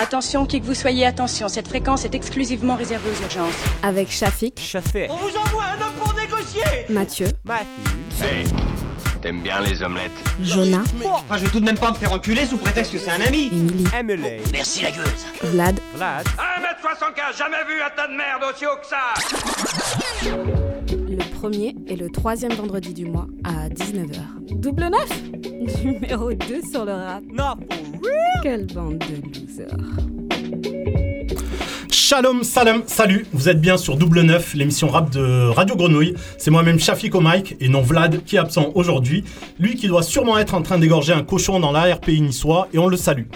Attention, qui que vous soyez, attention, cette fréquence est exclusivement réservée aux urgences. Avec Shafik, Chaffé. On vous envoie un homme pour négocier. Mathieu. Hey, t'aimes bien les omelettes Jonah, Enfin, je vais tout de même pas me faire enculer sous prétexte que c'est un ami. Emily, Emily. Merci la gueuse. Vlad, Vlad. 1m75, jamais vu un tas de merde aussi haut que ça le premier et le troisième vendredi du mois à 19h. Double neuf Numéro 2 sur le rap. Not for real. Quelle bande de losers. Shalom, salam, salut, vous êtes bien sur Double Neuf, l'émission rap de Radio Grenouille. C'est moi-même Shafik au mic et non Vlad qui est absent aujourd'hui. Lui qui doit sûrement être en train d'égorger un cochon dans l'ARPI niçois et on le salue.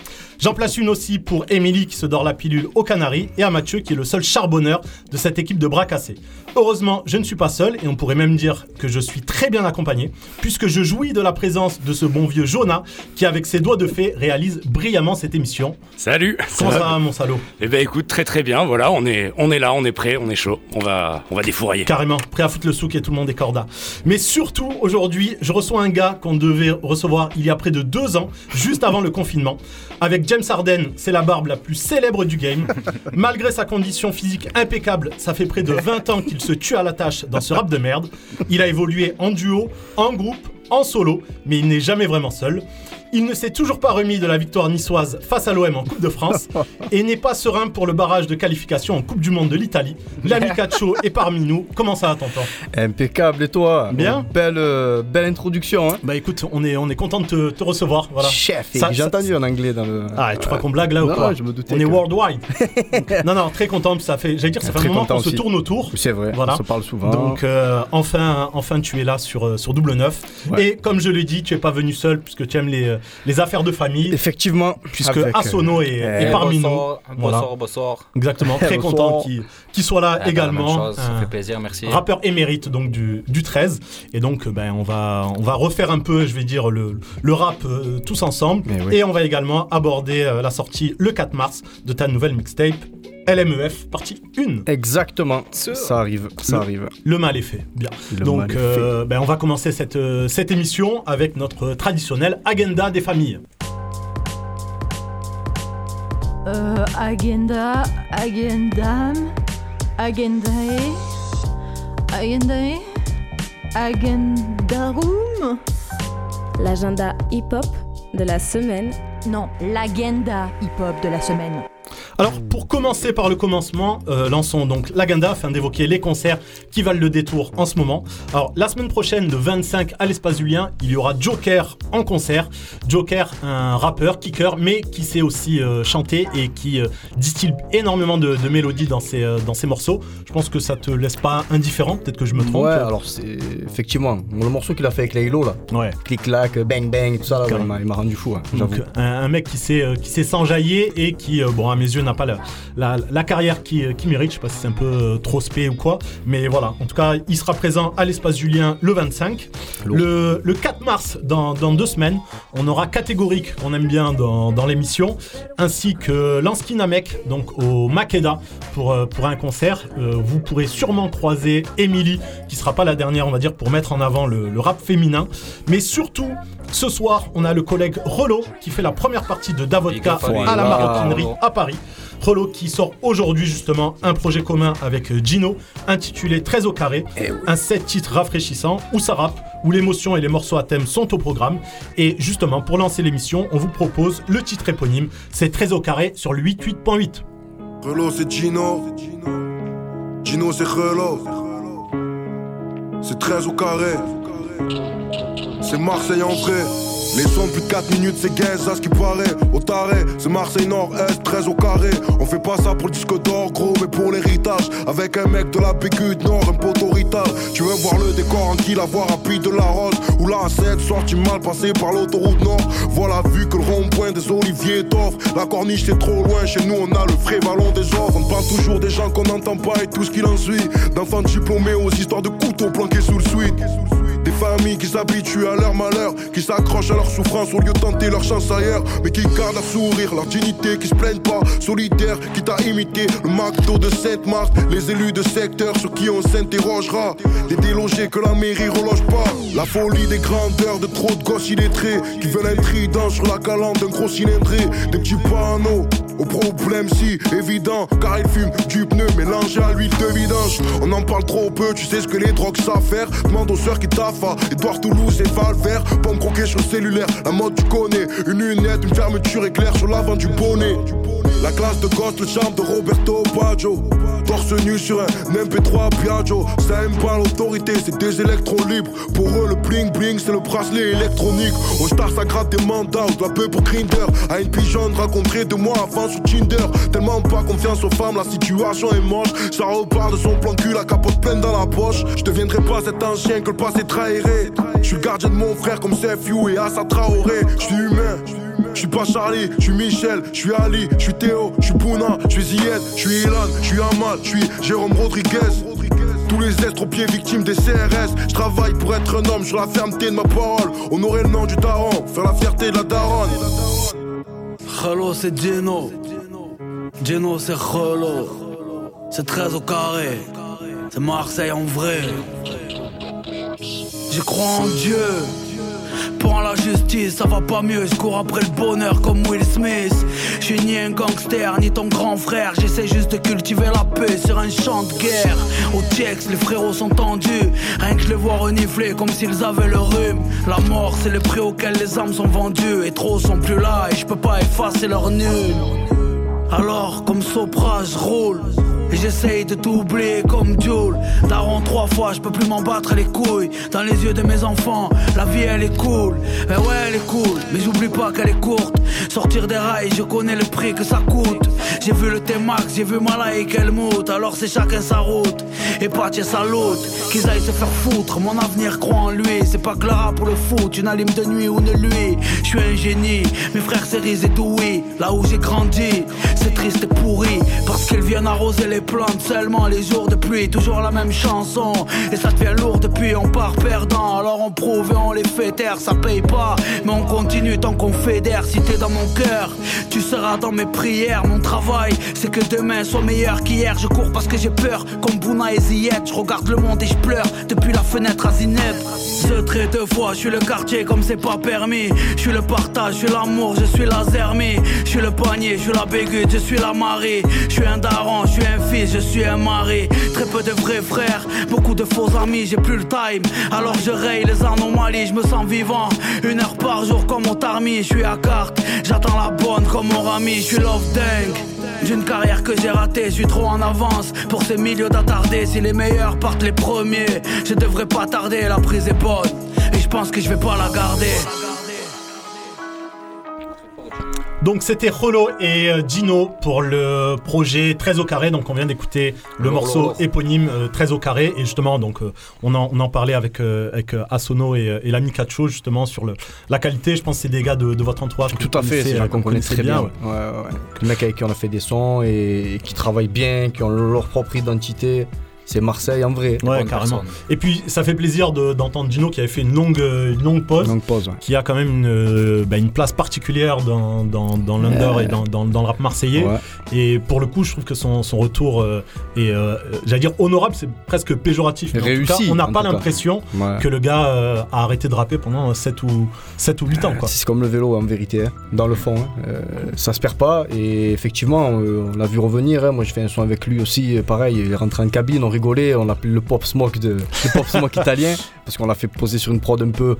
J'en place une aussi pour Émilie qui se dort la pilule aux Canaries et à Mathieu qui est le seul charbonneur de cette équipe de bras cassés. Heureusement, je ne suis pas seul et on pourrait même dire que je suis très bien accompagné puisque je jouis de la présence de ce bon vieux Jonah qui avec ses doigts de fée réalise brillamment cette émission. Salut Comment ça va mon salaud? Eh ben écoute, très très bien, voilà, on est, on est là, on est prêt, on est chaud, on va, on va défourailler. Carrément, prêt à foutre le souk et tout le monde est corda. Mais surtout, aujourd'hui, je reçois un gars qu'on devait recevoir il y a près de deux ans, juste avant le confinement. Avec James Harden, c'est la barbe la plus célèbre du game. Malgré sa condition physique impeccable, ça fait près de 20 ans qu'il se tue à la tâche dans ce rap de merde. Il a évolué en duo, en groupe, en solo, mais il n'est jamais vraiment seul. Il ne s'est toujours pas remis de la victoire niçoise face à l'OM en Coupe de France et n'est pas serein pour le barrage de qualification en Coupe du Monde de l'Italie. L'ami Cacho est parmi nous. Comment ça va, tonton Impeccable et toi? Bien. Belle, euh, belle introduction hein Bah écoute, on est, on est content de te, te recevoir. Voilà. Chef, Ça- j'ai entendu en anglais dans le... Ah, tu crois qu'on blague là ou Non, quoi je me doutais On est worldwide. Donc, non, non, très content. Ça fait, j'allais dire, ça fait Très un moment qu'on se tourne autour. C'est vrai, Voilà. on se parle souvent. Donc euh, enfin, enfin, tu es là sur euh, sur double neuf. Ouais. Et comme je l'ai dit, tu es pas venu seul puisque tu aimes les les affaires de famille. Effectivement, Puisque avec, euh, Asono est, est parmi bonsoir, nous. Voilà. bonsoir, bonsoir. Exactement, très Bonsoir. content qu'il soit là Ah bah, également. chose, ça Un fait plaisir, merci. Rappeur émérite donc du, du 13 et donc euh, ben on va on va refaire un peu je vais dire le, le rap euh, tous ensemble oui. et on va également aborder euh, la sortie le 4 mars de ta nouvelle mixtape LMEF partie 1 Exactement, ça arrive, ça Le- arrive. le mal est fait bien Le mal donc est euh, ben, on va commencer cette, euh, cette émission avec notre traditionnel agenda des familles Euh, agenda, agendam, agendae, agendae, agendarum. L'agenda hip-hop de la semaine. Non, l'agenda hip-hop de la semaine. Alors, pour commencer par le commencement, euh, lançons donc l'agenda afin d'évoquer les concerts qui valent le détour en ce moment. Alors, la semaine prochaine, le 25 à l'Espace Julien, il y aura Joker en concert. Joker, un rappeur, kicker, mais qui sait aussi euh, chanter et qui euh, distille énormément de, de mélodies dans ses, dans ses morceaux. Je pense que ça te laisse pas indifférent, peut-être que je me trompe. Ouais, alors c'est effectivement le morceau qu'il a fait avec Laylo là, Ouais. clic-clac, bang bang, tout ça là, ouais, il m'a- rendu fou, hein. Donc, un, un mec qui sait, qui sait s'enjailler et qui, bon, à mes yeux, n'a pas la, la, la carrière qui, qui mérite. Je sais pas si c'est un peu euh, trop spé ou quoi. Mais voilà, en tout cas, il sera présent à l'espace Julien le 25. Lourd. Le, le 4 mars, dans, dans deux semaines, on aura catégorique, qu'on aime bien dans, dans l'émission, ainsi que Lansky Namek, donc au Makeda, pour, euh, pour un concert. Euh, vous pourrez sûrement croiser Emily, qui sera pas la dernière, on va dire, pour mettre en avant le, le rap féminin. Mais surtout, ce soir, on a le collègue Rolo qui fait la première partie de Davodka à la maroquinerie à Paris. Rolo qui sort aujourd'hui justement un projet commun avec euh, Gino intitulé 13 au carré, un set titre rafraîchissant où ça rappe, où l'émotion et les morceaux à thème sont au programme. Et justement, pour lancer l'émission, on vous propose le titre éponyme, c'est 13 au carré sur le 88.8. Relo c'est Gino. Gino c'est Relo. C'est 13 au carré. C'est Marseille en vrai. Les sons plus de 4 minutes, c'est gaze à ce qui paraît. Au taré, c'est Marseille Nord-Est, 13 au carré. On fait pas ça pour le disque d'or, gros, mais pour l'héritage. Avec un mec de la bécute nord, un poteau dalle. Tu veux voir le décor en qui la voix rapide de la rose Ou la 7 sorti mal passé par l'autoroute nord. Voilà, vu que le rond-point des oliviers t'offre. La corniche c'est trop loin, chez nous on a le vrai ballon des offres. On parle toujours des gens qu'on n'entend pas et tout ce qu'il en suit. D'enfants diplômés aux histoires de couteaux planqués sous le suite. Familles qui s'habituent à leur malheur, qui s'accrochent à leur souffrance au lieu de tenter leur chance ailleurs, mais qui gardent leur sourire, leur dignité, qui se plaignent pas, solitaires, qui t'a imité le McDo de Sainte-Marthe, les élus de secteur sur qui on s'interrogera, des délogés que la mairie reloge pas, la folie des grandeurs de trop de gosses illettrés, qui veulent un trident sur la calandre d'un gros cylindré, des petits panneaux. Au problème si évident car il fume du pneu mélangé à l'huile de vidange. On en parle trop peu, tu sais ce que les drogues savent faire. Demande aux sœurs qui taffent Edouard Toulouse et Valvert. Pomme croquer sur le cellulaire, la mode tu connais. Une lunette, une fermeture éclair sur l'avant du bonnet la classe de gosse, le charme de Roberto Baggio. Torse nu sur un MP3 Piaggio. Ça aime pas l'autorité, c'est des électrons libres. Pour eux le bling bling c'est le bracelet électronique. Au star ça gratte des mandats, de la peu pour Grinder. À une pigeonne rencontrée deux mois avant sur Tinder. Tellement pas confiance aux femmes, la situation est moche. Ça repart de son plan cul, la capote pleine dans la poche. Je deviendrai pas cet ancien que le passé trahiré. Je suis le gardien de mon frère comme Sefiu et Assa Traoré. Je suis humain je suis pas Charlie, je suis Michel, je suis Ali, je suis Théo, je suis Pouna, je suis Zied, je suis Ilan, je suis Amal, je suis Jérôme Rodriguez. Tous les estropiés victimes des CRS, je travaille pour être un homme sur la fermeté de ma parole. Honorer le nom du daron, faire la fierté de la daronne. Hello, c'est Geno. Geno, c'est Hello. C'est 13 au carré. C'est Marseille en vrai. Je crois en Dieu. Pour la justice, ça va pas mieux. Je cours après le bonheur comme Will Smith. Je suis ni un gangster, ni ton grand frère. J'essaie juste de cultiver la paix sur un champ de guerre. Au Tiex, les frérots sont tendus. Rien que je les vois renifler comme s'ils avaient le rhume. La mort, c'est le prix auquel les âmes sont vendues. Et trop sont plus là, et je peux pas effacer leur nul. Alors, comme Sopra, je roule. Et j'essaye de t'oublier comme Jules Daron trois fois, je peux plus m'en battre les couilles Dans les yeux de mes enfants, la vie elle est cool. Eh ouais elle est cool, mais j'oublie pas qu'elle est courte. Sortir des rails, je connais le prix que ça coûte. J'ai vu le T-Max, j'ai vu Malay qu'elle moute Alors c'est chacun sa route Et Patch sa loot Qu'ils aillent se faire foutre, mon avenir croit en lui. C'est pas Clara pour le foot, une alime de nuit ou de lui. Je suis un génie, mes frères Cerise et Dewey Là où j'ai grandi, c'est triste et pourri. Parce qu'ils viennent arroser les plantes seulement les jours de pluie Toujours la même chanson. Et ça devient lourd depuis on part perdant. Alors on prouve et on les fait taire Ça paye pas. Mais on continue tant qu'on fédère Si t'es dans mon cœur tu seras dans mes prières. Mon travail c'est que demain soit meilleur qu'hier. Je cours parce que j'ai peur comme Bouna et Ziyech Je regarde le monde et je pleure depuis la fenêtre à Zineb. Ce trait deux fois je suis le quartier comme c'est pas permis. Je suis le partage, je suis l'amour, je suis la zermie suis le panier, je suis la bégute, je suis la marée. Je suis un daron, je suis un fils, je suis un mari Très peu de vrais frères, beaucoup de faux amis J'ai plus le time, alors je raye les anomalies Je me sens vivant, une heure par jour comme au tarmi Je suis à carte, j'attends la bonne comme mon rami Je suis love dingue d'une carrière que j'ai ratée, je suis trop en avance. Pour ces milieux d'attardés. Si les meilleurs partent les premiers, je devrais pas tarder, la prise est bonne. Et je pense que je vais pas la garder. Donc c'était Rolo et euh, Gino pour le projet 13 au carré. Donc on vient d'écouter le morceau éponyme euh, 13 au carré. Et justement, donc euh, on, en, on en parlait avec, euh, avec euh, Asono et, euh, et l'ami Kacho justement sur le, la qualité. Je pense que c'est des gars de, de votre entourage. que Tout à fait, c'est euh, qu'on connaît très bien. ouais. Ouais, ouais, ouais. Le mec avec qui on a fait des sons et, et qui travaillent bien, qui ont leur propre identité. C'est Marseille en vrai. Ouais, carrément. Et puis ça fait plaisir de- d'entendre Gino qui avait fait une longue, une longue pause, Longue pause, ouais. qui a quand même une, euh, bah, une place particulière dans, dans, dans l'under Ouais. et dans, dans, dans le rap marseillais. Ouais. Et pour le coup, je trouve que son, son retour euh, est, euh, j'allais dire honorable, c'est presque péjoratif. Mais en tout Réussi, cas, on n'a pas l'impression Ouais. que le gars euh, a arrêté de rapper pendant 7 ou, 7 ou 8 ans. Quoi. C'est comme le vélo en vérité, hein, dans le fond. hein. Euh, ça se perd pas et effectivement, on l'a vu revenir. hein. Moi, j'ai fait un son avec lui aussi. Pareil, il est rentré en cabine, on rigolait, on l'appelait le pop smoke de le pop smoke italien parce qu'on l'a fait poser sur une prod un peu,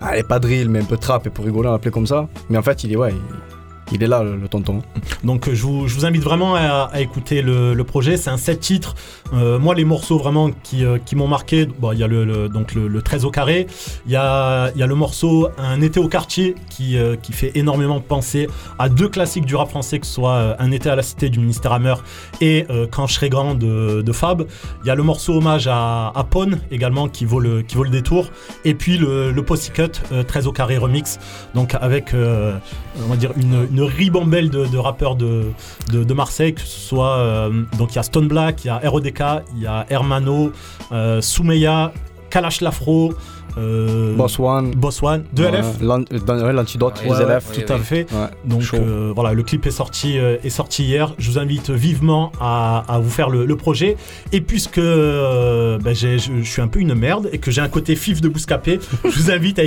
allez pas drill mais un peu trap et pour rigoler on l'appelait comme ça. Mais en fait, il est ouais, Il est là, le, le tonton. Donc euh, je vous, invite vraiment à, écouter le, projet. C'est un 7 titres. Euh, moi, les morceaux vraiment qui, euh, qui m'ont marqué, bon, il y a le, donc le, le 13 au carré. Il y a, il y a le morceau Un été au quartier qui, qui fait énormément penser à deux classiques du rap français, que ce soit Un été à la cité du ministère Hammer et Quand je serai grand de, Fab. Il y a le morceau hommage à, à Pone également qui vaut le, qui vaut le détour. Et puis le, le Pussycut euh, 13 au carré remix. Donc avec on va dire une ribambelle de, rappeurs de, de, de Marseille, que ce soit euh, donc il y a Stone Black, il y a RODK, il y a Hermano, euh, Soumeya, Kalash Lafro, euh, Boss One. Boss One, 2LF. Ouais, l'an- euh, ouais, L'antidote, Ouais, les élèves. tout à fait. Donc euh, voilà, le clip est sorti, euh, est sorti hier. Je vous invite vivement à, à vous faire le, le projet. Et puisque ben, j'ai- je, suis un peu une merde et que j'ai un côté fif de Bouscapé, je vous invite à,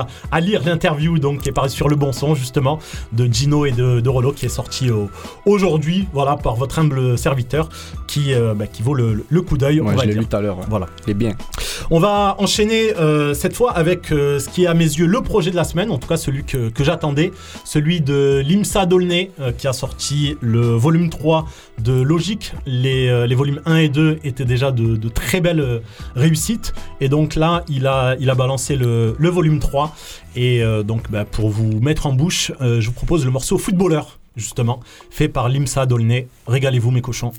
à, à lire l'interview donc qui est paru sur le bon son justement de Gino et de, de Rollo qui est sorti au- aujourd'hui, voilà, par votre humble serviteur qui, ben, qui vaut le, le coup d'œil. Ouais, je l'ai lu tout à l'heure. Voilà. Il est bien. On va enchaîner euh, cette fois avec euh, ce qui est à mes yeux le projet de la semaine, en tout cas celui que, j'attendais, celui de Limsa Dolné euh, qui a sorti le volume 3 de Logique. Les, euh, volumes 1 et 2 étaient déjà de, très belles euh, réussites et donc là il a, balancé le, volume 3 et euh, donc bah, pour vous mettre en bouche, euh, je vous propose le morceau Footballeur justement, fait par Limsa Dolné. Régalez-vous mes cochons.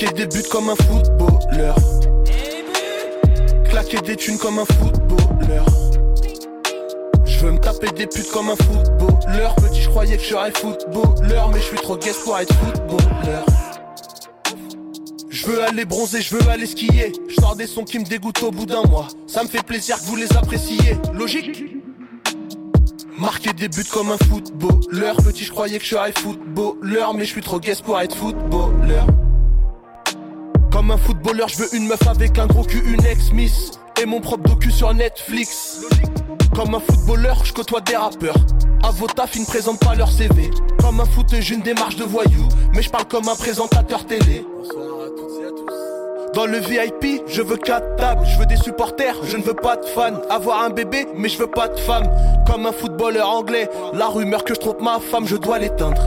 Marquer des buts comme un footballeur. Claquer des thunes comme un footballeur. Je veux me taper des putes comme un footballeur. Petit, je croyais que je serais footballeur, mais je suis trop guest pour être footballeur. Je veux aller bronzer, je veux aller skier. Je sors des sons qui me dégoûtent au bout d'un mois. Ça me fait plaisir que vous les appréciez. Logique Marquer des buts comme un footballeur. Petit, je croyais que je serais footballeur, mais je suis trop guest pour être footballeur. Comme un footballeur, je veux une meuf avec un gros cul, une ex-miss. Et mon propre docu sur Netflix. Comme un footballeur, je côtoie des rappeurs. À vos taf, ils ne présentent pas leur CV. Comme un foot, j'ai une démarche de voyou. Mais je parle comme un présentateur télé. Dans le VIP, je veux quatre tables, je veux des supporters, je ne veux pas de fans. Avoir un bébé, mais je veux pas de femme. Comme un footballeur anglais, la rumeur que je trompe ma femme, je dois l'éteindre.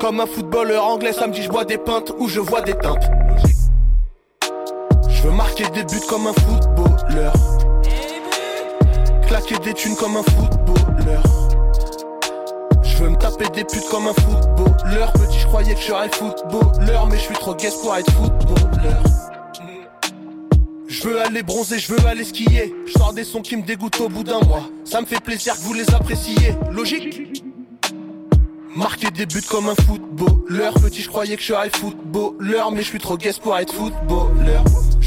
Comme un footballeur anglais, samedi je bois des pintes ou je vois des teintes. Je veux marquer des buts comme un footballeur. Claquer des thunes comme un footballeur. Je veux me taper des putes comme un footballeur. Petit, je croyais que je serais footballeur, mais je suis trop guest pour être footballeur. Je veux aller bronzer, je veux aller skier. Je sors des sons qui me dégoûtent au bout d'un mois. Ça me fait plaisir que vous les appréciez. Logique Marquer des buts comme un footballeur. Petit, je croyais que je serais footballeur, mais je suis trop guest pour être footballeur.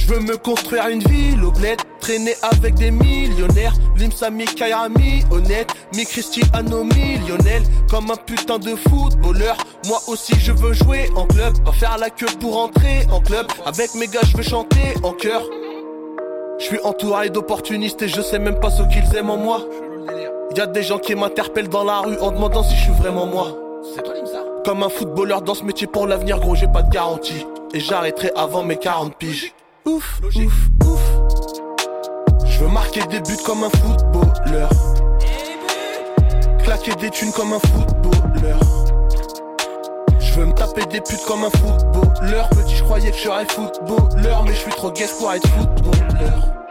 Je veux me construire une ville au bled, traîner avec des millionnaires. Limsa, mi Kairami, honnête, mi Cristiano, millionnaire. Comme un putain de footballeur. Moi aussi, je veux jouer en club, pas faire la queue pour entrer en club. Avec mes gars, je veux chanter en chœur. Je suis entouré d'opportunistes et je sais même pas ce qu'ils aiment en moi. Y a des gens qui m'interpellent dans la rue en demandant si je suis vraiment moi. C'est toi Limsa Comme un footballeur dans ce métier pour l'avenir, gros, j'ai pas de garantie. Et j'arrêterai avant mes 40 piges. Ouf, ouf, ouf. Je veux marquer des buts comme un footballeur. Claquer des thunes comme un footballeur. Je veux me taper des putes comme un footballeur. Petit, je croyais que je serais footballeur, mais je suis trop guest pour être footballeur.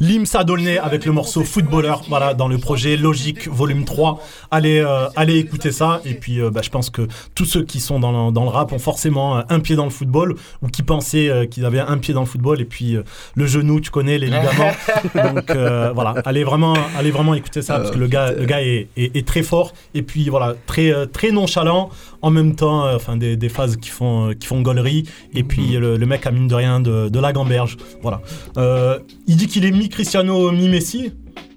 Limsa Dolné avec le morceau Footballeur, voilà, dans le projet Logique Volume 3. Allez, euh, allez écouter ça. Et puis, euh, bah, je pense que tous ceux qui sont dans le, dans le rap ont forcément euh, un pied dans le football ou qui pensaient euh, qu'ils avaient un pied dans le football et puis le genou, tu connais, les ligaments. Donc, euh, voilà, allez vraiment, allez vraiment écouter ça parce que le gars, le gars est, est- est très fort et puis voilà, très, très nonchalant en même temps, euh, enfin, des, des phases qui font, euh, qui font gaulerie. Et puis, le, le mec a mine de rien de, de la gamberge. Voilà. Euh, il dit qu'il est mi-Cristiano, mi-Messi.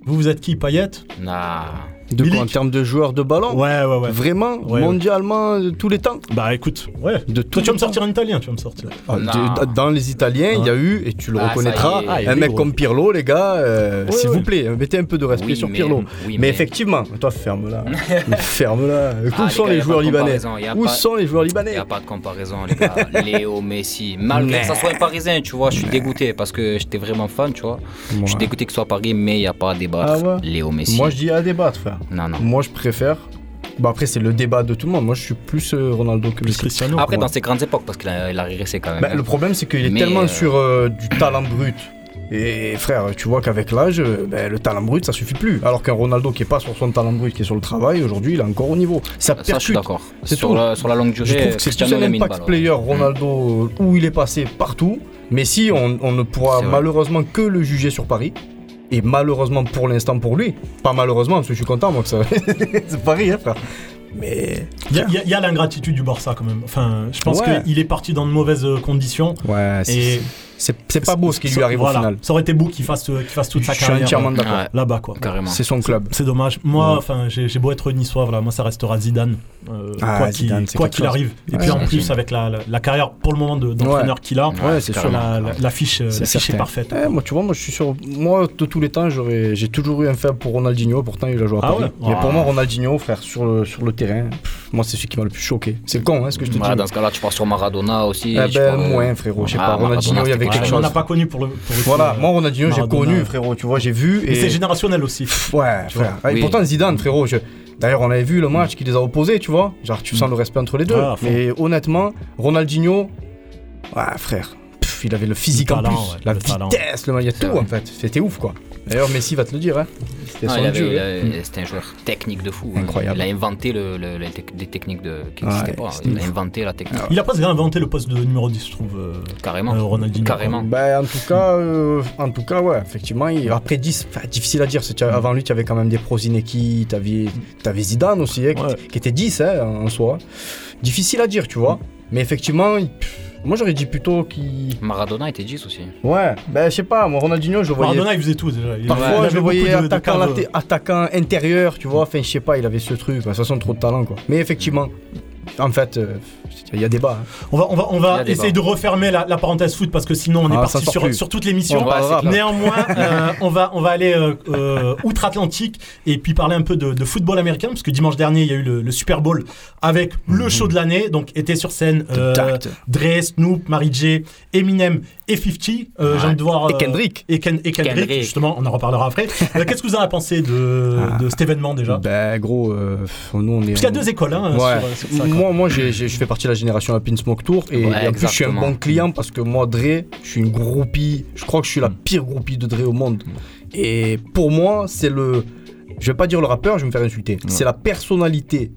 Vous, vous êtes qui, Payet? Nah. De quoi, en termes de joueurs de ballon Ouais, ouais, ouais. Vraiment Ouais, ouais. Mondialement, de tous les temps Bah écoute, ouais. De Toi, tu vas me sortir un italien, tu vas me sortir. Ah, de- dans les Italiens, il y a eu, et tu le Ah, reconnaîtras, est. Ah, il un mec gros. comme Pirlo, les gars, euh, s'il ouais. vous plaît, mettez un peu de respect Oui, sur mais- Pirlo. oui, mais, mais- effectivement, toi ferme-la. Ferme-la. Où Ah, sont gars, les, joueurs libanais Où pas- sont les joueurs Il libanais n'y a pas de comparaison, les gars. Léo, Messi. Malgré que ça soit un parisien, tu vois, je suis dégoûté parce que j'étais vraiment fan, tu vois. Je suis dégoûté que ce soit Paris, mais il n'y a pas à débattre. Léo, Messi. Moi, je dis à débattre, frère. Non, non. Moi, je préfère. Bah après, c'est le débat de tout le monde. Moi, je suis plus euh, Ronaldo que Messi. Cristiano. Après, dans ses grandes époques, parce qu'il a, il a régressé quand même. Bah, hein. le problème, c'est qu'il est Mais, tellement euh, sur euh, du talent brut. Et frère, tu vois qu'avec l'âge, ben, le talent brut, ça suffit plus. Alors qu'un Ronaldo qui est pas sur son talent brut, qui est sur le travail, aujourd'hui, il est encore au niveau. Ça Ça, je suis percute. d'accord. C'est Sur tout. la, sur la longue durée, Je trouve que c'est un impact balle, player, ouais. Ronaldo, où il est passé partout. Mais si, on, on ne pourra malheureusement que le juger sur Paris. Et malheureusement pour l'instant pour lui. Pas malheureusement, parce que je suis content, moi, que ça. c'est Paris, hein, frère. Mais. Il y a, y y l'ingratitude du Barça quand même. Enfin, je pense Ouais. qu'il est parti dans de mauvaises conditions. Ouais, Et c'est c'est pas beau ce qui lui arrive voilà. au final. Ça aurait été beau qu'il fasse, euh, qu'il fasse toute sa Je suis carrière entièrement euh, d'accord. Ouais. là-bas. quoi. Carrément. C'est son club. C'est dommage. Moi, enfin, j'ai j'ai beau être niçois, voilà, moi ça restera Zidane, euh, Ah, quoi qu'il arrive. Et Ouais. puis en plus avec la, la, la carrière pour le moment de- d'entraîneur qu'il a, Ouais, c'est sûr. la, la, la fiche, euh, est parfaite. Eh, moi, tu vois, moi, je suis sur. Moi, de tous les temps, j'ai toujours eu un faible pour Ronaldinho. Pourtant, il a joué à Ah Paris. Mais Ah. pour moi, Ronaldinho, frère, sur le, sur le terrain, moi, c'est celui qui m'a le plus choqué. C'est con, hein, ce que je te Ouais, dis. dans ce cas-là, tu pars sur Maradona aussi. Eh ben, euh, moins, frérot. Je sais ah, pas, Ronaldinho, il y avait quelque pareil. on chose. n'a pas connu pour le. Pour le Voilà, moi, Ronaldinho, j'ai connu, frérot. Tu vois, j'ai vu. Et... c'est générationnel aussi. Ouais, frère. Et pourtant, Zidane, frérot, je- D'ailleurs, on avait vu le match qui les a opposés, tu vois. Genre, tu sens le respect entre les deux. Fond. Mais honnêtement, Ronaldinho, ouais, frère, pff, il avait le physique Le en plus, ouais, la le talent. vitesse, le il y a tout vrai. en fait. C'était ouf, quoi. D'ailleurs, Messi va te le dire, hein. C'était Ah, son avait- hein. C'était un joueur technique de fou. hein. Incroyable. Il a inventé le, des techniques de, qui n'existaient Ouais, pas. c'était Il a inventé la technique. Il a presque inventé le poste de numéro 10, je trouve. euh, Carrément. euh, Ronaldinho. Carrément. Ben, en tout cas, euh, en tout cas, ouais, effectivement. il- Après 10, enfin, difficile à dire. Avant lui, tu avais quand même des Prozineki, tu avais, Zidane aussi, hein, qui, Ouais. qui était 10 hein, en soi. Difficile à dire, tu vois. Mais effectivement, pff, moi j'aurais dit plutôt qu'il. Maradona était 10 aussi. Ouais, ben je sais pas, moi Ronaldinho, je le voyais. Maradona, il faisait tout déjà. Il- Parfois, avait je le voyais de- de attaquant, laté- attaquant intérieur, tu vois. Enfin, je sais pas, il avait ce truc. De toute façon, trop de talent, quoi. Mais effectivement, en fait, euh, il y a débat. hein. On va, on on essayer de refermer la, la parenthèse foot parce que sinon on est Ah, parti sur, toute l'émission. On parlera. Néanmoins, euh, on, va, on va aller euh, euh, outre-Atlantique et puis parler un peu de, de football américain parce que dimanche dernier il y a eu le, le Super Bowl avec le show de l'année. Donc était sur scène euh. Dre, Snoop, Mary J, Eminem et 50. Euh, envie de voir. Et Kendrick. Et, Ken- et Kendrick, Kendrick. justement, on en reparlera après. Euh, Qu'est-ce que vous en avez pensé de, de cet événement déjà? Ben, gros, euh, nous on est. Parce qu'il y a deux écoles. Hein, Ouais. sur- sur. Moi, moi je fais partie de la génération in Smoke Tour et, Ouais, et en plus je suis un bon client parce que moi Dre, je suis une groupie, je crois que je suis la Mm. pire groupie de Dre au monde. Et pour moi, c'est le, je vais pas dire le rappeur, je vais me faire insulter. C'est la personnalité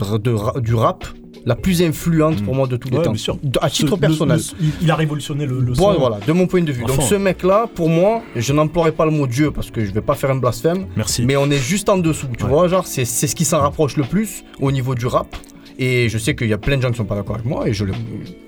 de du rap la plus influente pour moi de tous les Mm. Ouais, temps. bien sûr. De- à titre personnel. le- il- il a révolutionné le, le Bon, son. voilà, de mon point de vue. Donc ce mec-là, pour moi, je n'emploierai pas le mot Dieu parce que je vais pas faire un blasphème. Merci. Mais on est juste en dessous, tu Ouais. vois, genre c'est c'est ce qui s'en rapproche le plus au niveau du rap. Et je sais qu'il y a plein de gens qui sont pas d'accord avec moi et je, le-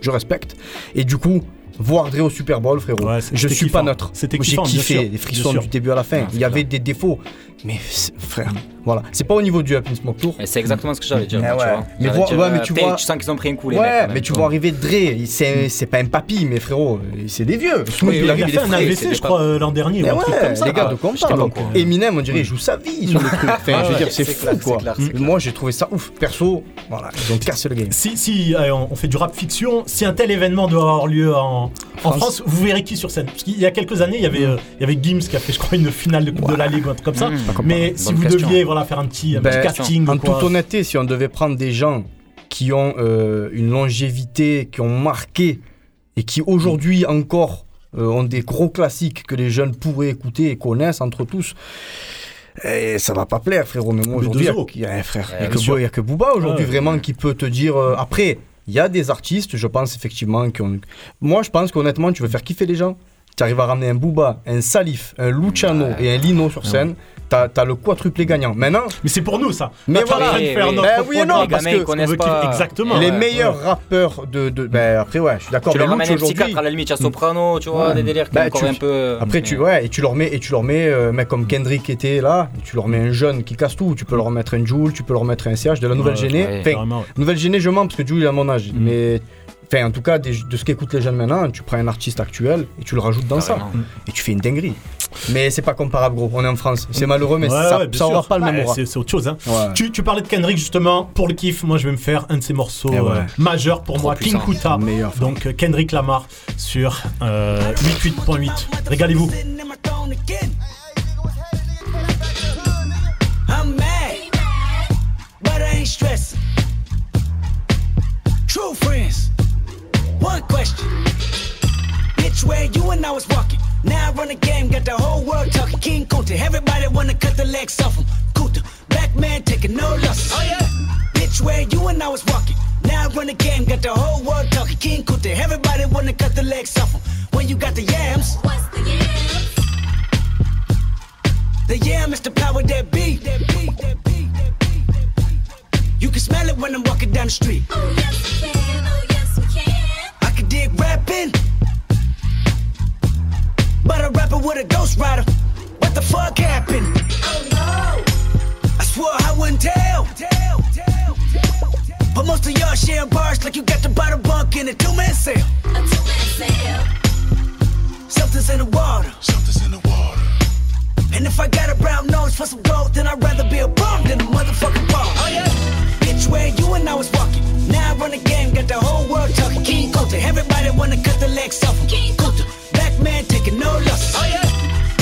je respecte. Et du coup, voir Dre au Super Bowl, frérot, Ouais, je suis kiffant. pas neutre. C'était J'ai kiffé, les frissons du début à la fin. Il y avait des défauts. Mais frère, voilà. C'est pas au niveau du Smoke Tour. C'est exactement ce que j'allais dire. Eh tu ouais. vois. Mais J'allais vois- dire, ouais, mais euh, tu vois- Tu sens qu'ils ont pris un coup, les. Ouais, même, mais tu vois. arriver Dre, c'est pas un papy, mais frérot, c'est des vieux. Oui, il Il arrive, a il fait un. AVC, je crois, euh, l'an dernier. Mais ou un truc ouais, comme ça. les gars, de donc, courant. Eminem, on dirait, il joue sa vie sur le truc. Enfin, je veux dire, c'est fou, quoi. Moi, j'ai trouvé ça ouf. Perso, voilà, ils ont cassé le game. Si, si euh, on fait du rap fiction, si un tel événement doit avoir lieu en, en France. Vous verrez qui sur scène Parce qu'il y a quelques années, il y avait, euh, il y avait Gims qui a fait, je crois, une finale de Coupe de la Ligue ou un truc comme ça. Mais si vous question. deviez voilà, faire un petit, un Ben, petit casting, En toute honnêteté, si on devait prendre des gens qui ont euh, une longévité, qui ont marqué et qui aujourd'hui encore euh, ont des gros classiques que les jeunes pourraient écouter et connaissent entre tous. Et ça va pas plaire, frérot. Mais moi, aujourd'hui, il y a un frère. Ouais, Il y a que Booba aujourd'hui, Ouais. vraiment, qui peut te dire. euh, après, il y a des artistes, je pense effectivement, qui ont. Moi, je pense qu'honnêtement, tu veux faire kiffer les gens. Tu arrives à ramener un Booba, un Salif, un Luciano et un Lino sur scène, t'as as le quadruplé gagnant. Maintenant. Mais c'est pour nous ça. Mais voilà. de faire Ben notre oui et non, parce que On veut qu'il- Exactement. les Ouais, meilleurs ouais. rappeurs de. de ben après, ouais, je suis d'accord. Tu mais leur ramènes Luch un petit aujourd'hui- 4 à la limite, à Soprano, tu vois, Ouais. des délires qui encore tu- un peu. Après, tu, ouais, et tu leur mets, et tu leur mets euh, un mec comme Kendrick était là, tu leur mets un jeune qui casse tout. Tu peux leur mettre un Joule, tu peux leur mettre un CH de la nouvelle Ouais, ouais, ouais. nouvelle géné, je mens parce que Joule il a mon âge. Mais. Enfin, en tout cas, des- de ce qu'écoutent les jeunes maintenant, tu prends un artiste actuel et tu le rajoutes dans ça. Carrément. Et tu fais une dinguerie. Mais c'est pas comparable, gros. On est en France. C'est malheureux, mais Ouais, ça, ouais, ça aura pas le même Ouais, aura. C'est autre chose. Hein. Ouais. Tu, tu parlais de Kendrick justement. Pour le kiff, moi je vais me faire un de ses morceaux Eh ouais. euh, majeurs pour Trop moi, puissant. King Kuta. Donc euh, Kendrick Lamar sur euh, 88.8. Régalez-vous. I'm mad, but I ain't stressing. True friends, one question. Bitch, where you and I was walking. Now I run the game, got the whole world talking. King Kunta, everybody wanna cut the legs off him. Kunta, black man taking no losses. Oh yeah. Bitch, where you and I was walking. Now I run the game, got the whole world talking. King Kunta, everybody wanna cut the legs off him. When you got the yams. What's the yams? The yam is the power that be. That be, that be, that be, that be. You can smell it when I'm walking down the street. Oh yes we can rapping, but a rapper with a ghost rider. What the fuck happened? Oh no! I swore I wouldn't tell. tell, tell, tell, tell. But most of y'all sharing bars like you got to buy the bunk in a two-man sale. A two-man sale. Something's in the water. Something's in the water. And if I got a brown nose for some gold, then I'd rather be a bum than a motherfucking bum. Wanna cut the legs off him. King Kunta, black man taking no losses. Oh yeah.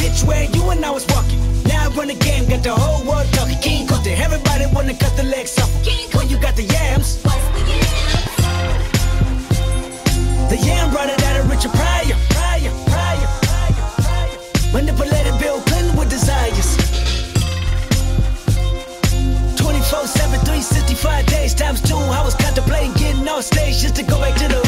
Bitch, where you and I was walking. Now I run the game, got the whole world talking. King Kunta, everybody wanna cut the legs off him. When you got the yams. The yam brought it out of Richard Pryor. Pryor, Pryor, Pryor, Pryor. Manipulated Bill Clinton with desires. 24 7, 365 days times two. I was contemplating getting off stage just to go back to the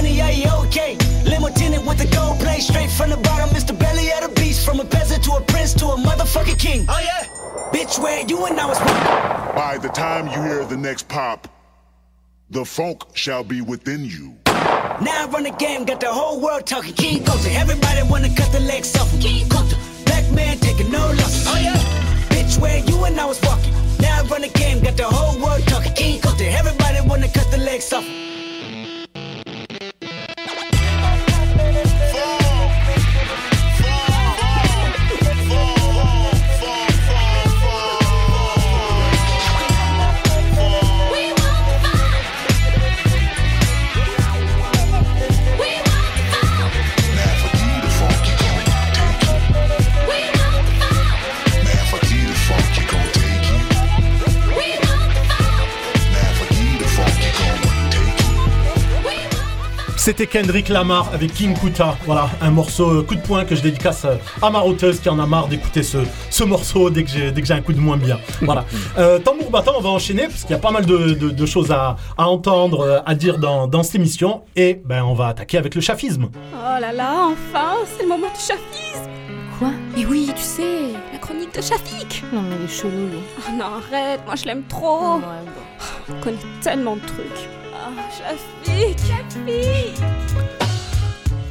Annie, are you okay? Limo with the gold plate straight from the bottom. Mr. Belly of the beast, from a peasant to a prince to a motherfucking king. Oh yeah, bitch, where you and I was. By the time you hear the next pop, the funk shall be within you. Now I run the game, got the whole world talking. King Kunta, everybody wanna cut the legs off. King Kunta, black man taking no losses. Oh yeah, bitch, where you and I was walking. Now I run the game, got the whole world talking. King Kunta, everybody wanna cut the legs off. C'était Kendrick Lamar avec King Kuta. Voilà, un morceau euh, coup de poing que je dédicace euh, à ma roteuse qui en a marre d'écouter ce, ce morceau dès que j'ai dès que j'ai un coup de moins bien. Voilà. Euh, tambour battant, on va enchaîner parce qu'il y a pas mal de, de- de choses à, à entendre, euh, à dire dans, dans cette émission. Et ben, on va attaquer avec le chafisme. Oh là là, enfin, c'est le moment du chafisme Quoi? Mais oui, tu sais, la chronique de Chafik Non mais il est chelou lui. Oh non, arrête, moi je l'aime trop Oh, On connaît tellement de trucs.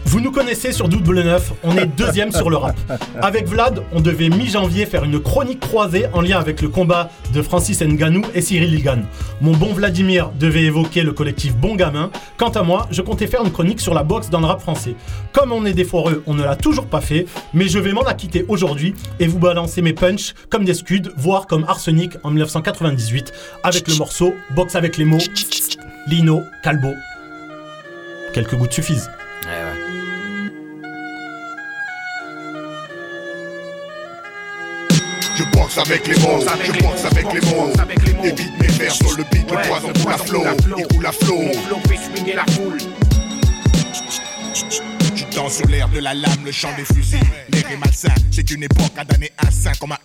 Vous nous connaissez sur Double 9, on est deuxième sur le rap. Avec Vlad, on devait mi-janvier faire une chronique croisée en lien avec le combat de Francis Nganou et Cyril Ligan. Mon bon Vladimir devait évoquer le collectif Bon Gamin. Quant à moi, je comptais faire une chronique sur la boxe dans le rap français. Comme on est des foreux, on ne l'a toujours pas fait, mais je vais m'en acquitter aujourd'hui et vous balancer mes punchs comme des scuds, voire comme Arsenic en 1998 avec le morceau Boxe avec les mots, Lino, Calbo. Quelques gouttes suffisent. Je boxe avec les mots, je boxe avec les mots. Évite mes vers sur le beat, le poison roule à flot, il roule à flot. Mon flow fait swinguer la foule. Sur l'air de la lame, le chant des fusils. C'est époque à comme la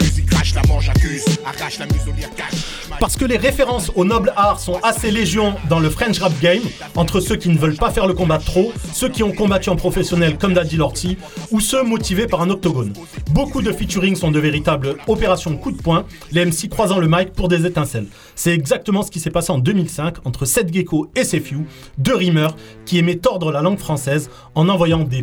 la cache. Parce que les références au noble art sont assez légion dans le French rap game, entre ceux qui ne veulent pas faire le combat trop, ceux qui ont combattu en professionnel comme Daddy Lorty, ou ceux motivés par un octogone. Beaucoup de featuring sont de véritables opérations coup de poing, les MC croisant le mic pour des étincelles. C'est exactement ce qui s'est passé en 2005 entre Seth Gecko et Sefiu, deux rimeurs qui aimaient tordre la langue française en envoyant des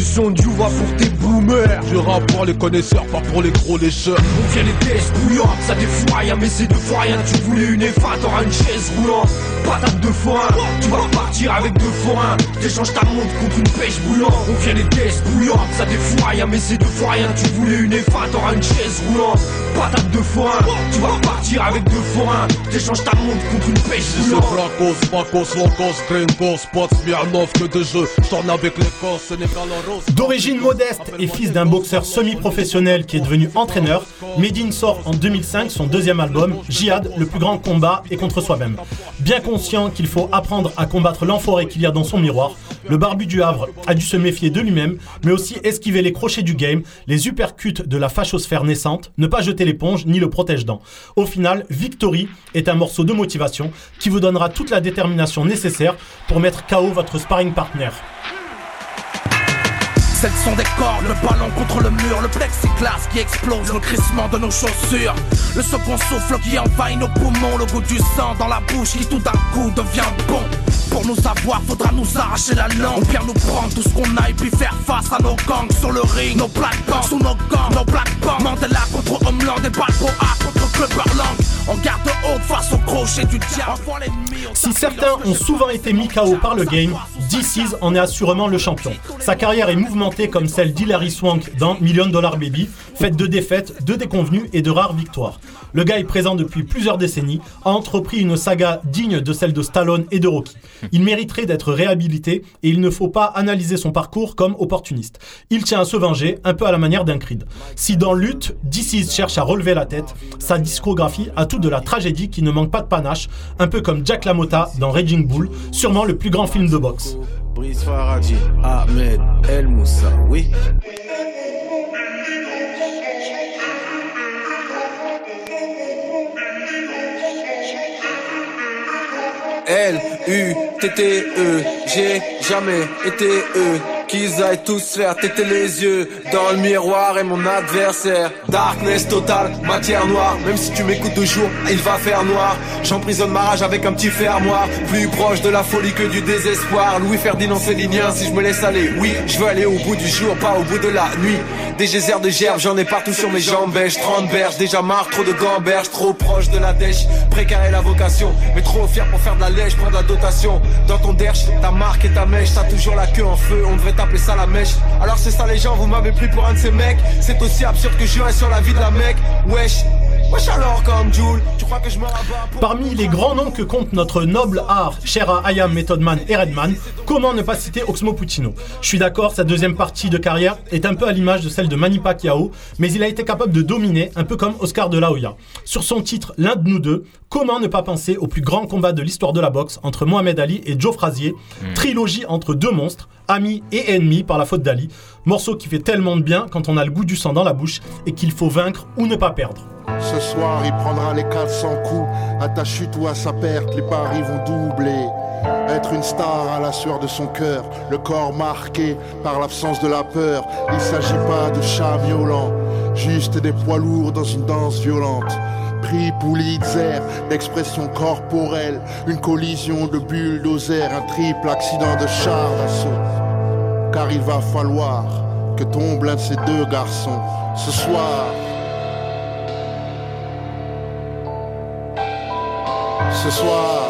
Du son du va pour tes boomers. Je rappe pour les connaisseurs, pas pour les gros lécheurs. On vient les tests bouillantes, ça défouraille Mais c'est de fois rien, tu voulais une EFA T'auras une chaise roulante, patate de forain Tu vas partir avec deux forains. T'échanges ta montre contre une pêche bouillante On vient les tests bouillantes, ça défouraille Mais c'est de fois rien, tu voulais une EFA T'auras une chaise roulante, patate de forain. Tu vas partir avec deux forains. T'échanges ta montre contre une pêche Si c'est bouillante Flacos, Bacos, Locos, Gringos, Spots, Smirnov que de jeux. Je tourne avec l'Écosse, Sénégal Rose. D'origine modeste et fils d'un boxeur semi-professionnel qui est devenu entraîneur, Medine sort en 2005 son deuxième album, Jihad, le plus grand combat et contre soi-même. Bien conscient qu'il faut apprendre à combattre l'enfoiré qu'il y a dans son miroir, le barbu du Havre a dû se méfier de lui-même, mais aussi esquiver les crochets du game, les uppercuts de la fachosphère naissante, ne pas jeter ni le protège-dents. Au final, Victory est un morceau de motivation qui vous donnera toute la détermination nécessaire pour mettre KO votre sparring partner. C'est le son des cordes, le ballon contre le mur, le plexiglas qui explose, le crissement de nos chaussures. Le second souffle qui envahit nos poumons, le goût du sang dans la bouche qui tout d'un coup devient bon. Pour nous avoir, faudra nous arracher la langue. Ou bien nous prendre tout ce qu'on a et puis faire face à nos gangs sur le ring. Nos black bands sous nos gants, nos black bands. Mandela contre Homeland et Balboa contre Clubberland. On garde haute face au crochet du diable. Si certains ont souvent été mis KO par le game, DC's en est assurément le champion. Sa carrière est mouvementée comme celle d'Hilary Swank dans Million Dollar Baby, faite de défaites, de déconvenues et de rares victoires. Le gars est présent depuis plusieurs décennies, a entrepris une saga digne de celle de Stallone et de Rocky. Il mériterait d'être réhabilité et il ne faut pas analyser son parcours comme opportuniste. Il tient à se venger, un peu à la manière d'un Creed. Si dans Lutte, DC's cherche à relever la tête, sa discographie a tout de la tragédie qui ne manque pas de panache, un peu comme Jack LaMotta dans Raging Bull, sûrement le plus grand film de boxe. L, U, T, T, E, j'ai jamais été eux. Qu'ils aillent tous faire téter les yeux dans le miroir et mon adversaire. Darkness total, matière noire. Même si tu m'écoutes de jour, il va faire noir. J'emprisonne ma rage avec un petit fermoir. Plus proche de la folie que du désespoir. Louis Ferdinand Célinien, si je me laisse aller, oui, je veux aller au bout du jour, pas au bout de la nuit. Des geysers de gerbes, j'en ai partout sur mes jambes. 30 berges, déjà marre, trop de gamberges, trop proche de la dèche. Précaré la vocation, mais trop fier pour faire de la lèche, prendre la dotation. Dans ton derche, ta marque et ta mèche, t'as toujours la queue en feu, on devrait Alors c'est ça les gens, vous m'avez pris pour un de ces mecs. C'est aussi absurde que jurer sur la vie de la mec. Wesh, wesh alors comme Jules, tu crois que je me rabats pour... Parmi les grands noms que compte notre noble art, cher à Ayam, Method Man et Redman, comment ne pas citer Oxmo Puccino? Je suis d'accord, sa deuxième partie de carrière est un peu à l'image de celle de Manny Pacquiao, mais il a été capable de dominer, un peu comme Oscar de la Hoya. Sur son titre L'un de nous deux, comment ne pas penser au plus grand combat de l'histoire de la boxe entre Mohamed Ali et Joe Frazier, trilogie entre deux monstres, amis et ennemis par la faute d'Ali, morceau qui fait tellement de bien quand on a le goût du sang dans la bouche et qu'il faut vaincre ou ne pas perdre. Ce soir, il prendra les 400 coups. À ta chute ou à sa perte, les paris vont doubler. Être une star à la sueur de son cœur, le corps marqué par l'absence de la peur. Il s'agit pas de chats violents, juste des poids lourds dans une danse violente. Prix Pulitzer d'expression corporelle, une collision de bulldozer, un triple accident de char d'assaut. Car il va falloir que tombe l'un de ces deux garçons ce soir. Ce soir,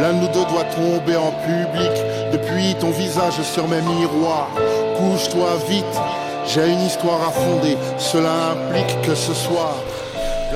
l'un de nous deux doit tomber en public. Depuis ton visage sur mes miroirs, couche-toi vite. J'ai une histoire à fonder. Cela implique que ce soir.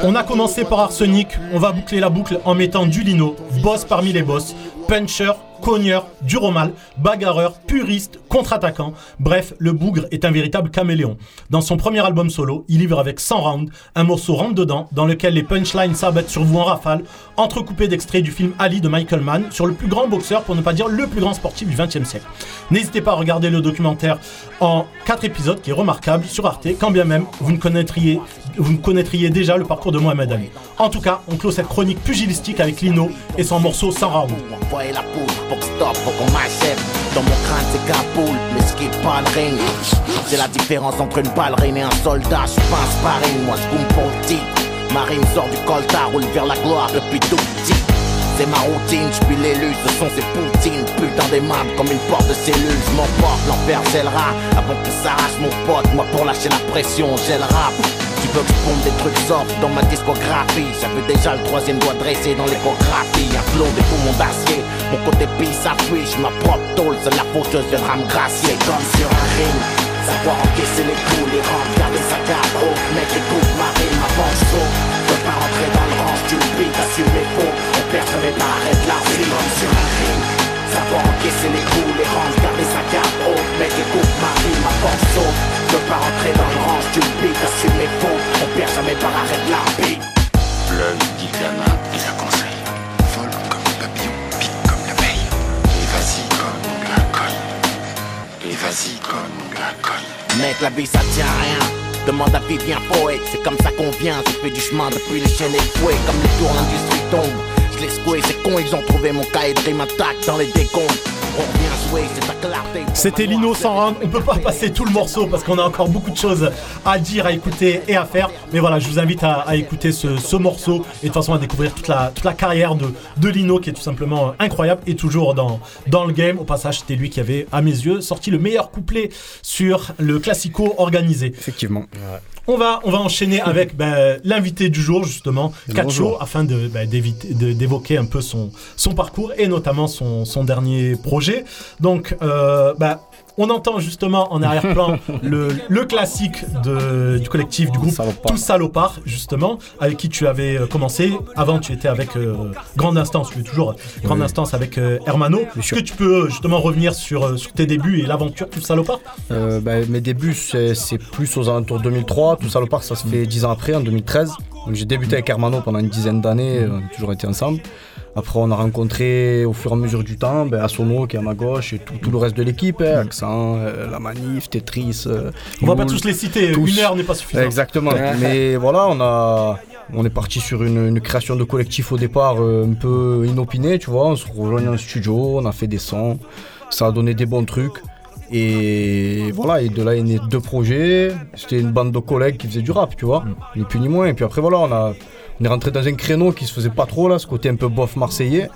On a commencé par Arsenic, on va boucler la boucle en mettant du Lino, boss parmi les boss, puncher, cogneur, duromal, bagarreur, puriste, contre-attaquant. Bref, le bougre est un véritable caméléon. Dans son premier album solo, il livre avec 100 rounds un morceau rentre dedans dans lequel les punchlines s'abattent sur vous en rafale, entrecoupés d'extraits du film Ali de Michael Mann sur le plus grand boxeur, pour ne pas dire le plus grand sportif du XXe siècle. N'hésitez pas à regarder le documentaire en 4 épisodes qui est remarquable sur Arte, quand bien même vous ne connaîtriez, vous ne connaîtriez déjà le parcours de Mohamed Ali. En tout cas, on clôt cette chronique pugilistique avec Lino et son morceau 100 rounds. Dans mon crâne, c'est capoule, mais ce qui est pas le ring. C'est la différence entre une ballerine et un soldat. Je un sparring, moi je boum pour le. Marine sort du coltard, roule vers la gloire depuis tout petit. C'est ma routine, je suis l'élu, ce sont ces poutines Putain des mains comme une porte de cellule Je m'emporte, l'enfer j'ai le rat Avant que s'arrache mon pote, moi pour lâcher la pression j'ai le rap Tu veux que je des trucs soft dans ma discographie. J'avais déjà le troisième doigt dressé dans l'échographie Un flot des poumons d'acier Mon côté pisse affiche ma propre tôle C'est la faucheuse viendra me gracier. Comme sur un ring Savoir encaisser les coups, les rampes, garder sa garde Mec écoute ma rime, ma penche saut Je veux pas rentrer dans le range du beat, assume mes faux On perd pas, arrête la vie Comme sur un ring Savoir encaisser les coups, les ranges, garder sa garde haute Mec écoute ma rime, ma penche saut Je veux pas rentrer dans le range du beat, assume mes faux On perd jamais pas, arrête la vie L'œil dit la main et la conseille. Vole comme le papillon, pique comme l'abeille. Et vas-y comme la cogne. Et vas-y comme la cogne. Mec, la vie ça tient à rien. Demande à Vivien Poète, c'est comme ça qu'on vient. J'ai fait du chemin depuis les chaînes et le fouet. Comme les tours, l'industrie tombe. Je l'ai secoué, c'est con, ils ont trouvé mon cahier de rime intact dans les décombres. On revient jouer, c'est ta clarté. C'était Lino sans round. On peut pas passer tout le morceau parce qu'on a encore beaucoup de choses à dire, à écouter et à faire. Mais voilà, je vous invite à, à écouter ce, ce morceau et de toute façon à découvrir toute la, toute la carrière de, de Lino qui est tout simplement incroyable et toujours dans, dans le game. Au passage, c'était lui qui avait, à mes yeux, sorti le meilleur couplet sur le classico organisé. Effectivement. On va, on va enchaîner avec ben, l'invité du jour, justement, Kacho, Bonjour. afin de, ben, d'évoquer un peu son, son parcours et notamment son, son dernier projet. Donc, euh, ben, on entend justement en arrière-plan le, le classique de, du collectif, du groupe Tous Salopards, justement, avec qui tu avais euh, commencé. Avant, tu étais avec euh, Grande Instance, tu es toujours Grande Oui. Instance avec euh, Hermano. Est-ce que tu peux euh, justement revenir sur, euh, sur tes débuts et l'aventure Tous Salopards Euh, bah, mes débuts, c'est plus aux alentours de 2003. Tout parc, ça se fait 10 ans après, en 2013. Donc, j'ai débuté avec Hermano pendant une dizaine d'années. On a toujours été ensemble. Après, on a rencontré au fur et à mesure du temps ben, Asono qui est à ma gauche et tout, tout le reste de l'équipe hein, Accent, euh, La Manif, Tetris. euh, On va pas tous les citer, tous. une heure n'est pas suffisant. Exactement. Mais voilà, on a. On est parti sur une, une création de collectif au départ euh, un peu inopinée, tu vois. On se rejoignait en studio, on a fait des sons, ça a donné des bons trucs. Et voilà, et de là est né deux projets. C'était une bande de collègues qui faisaient du rap, tu vois, ni plus ni moins. Et puis après, voilà, on, a, on est rentré dans un créneau qui se faisait pas trop là, ce côté un peu bof marseillais.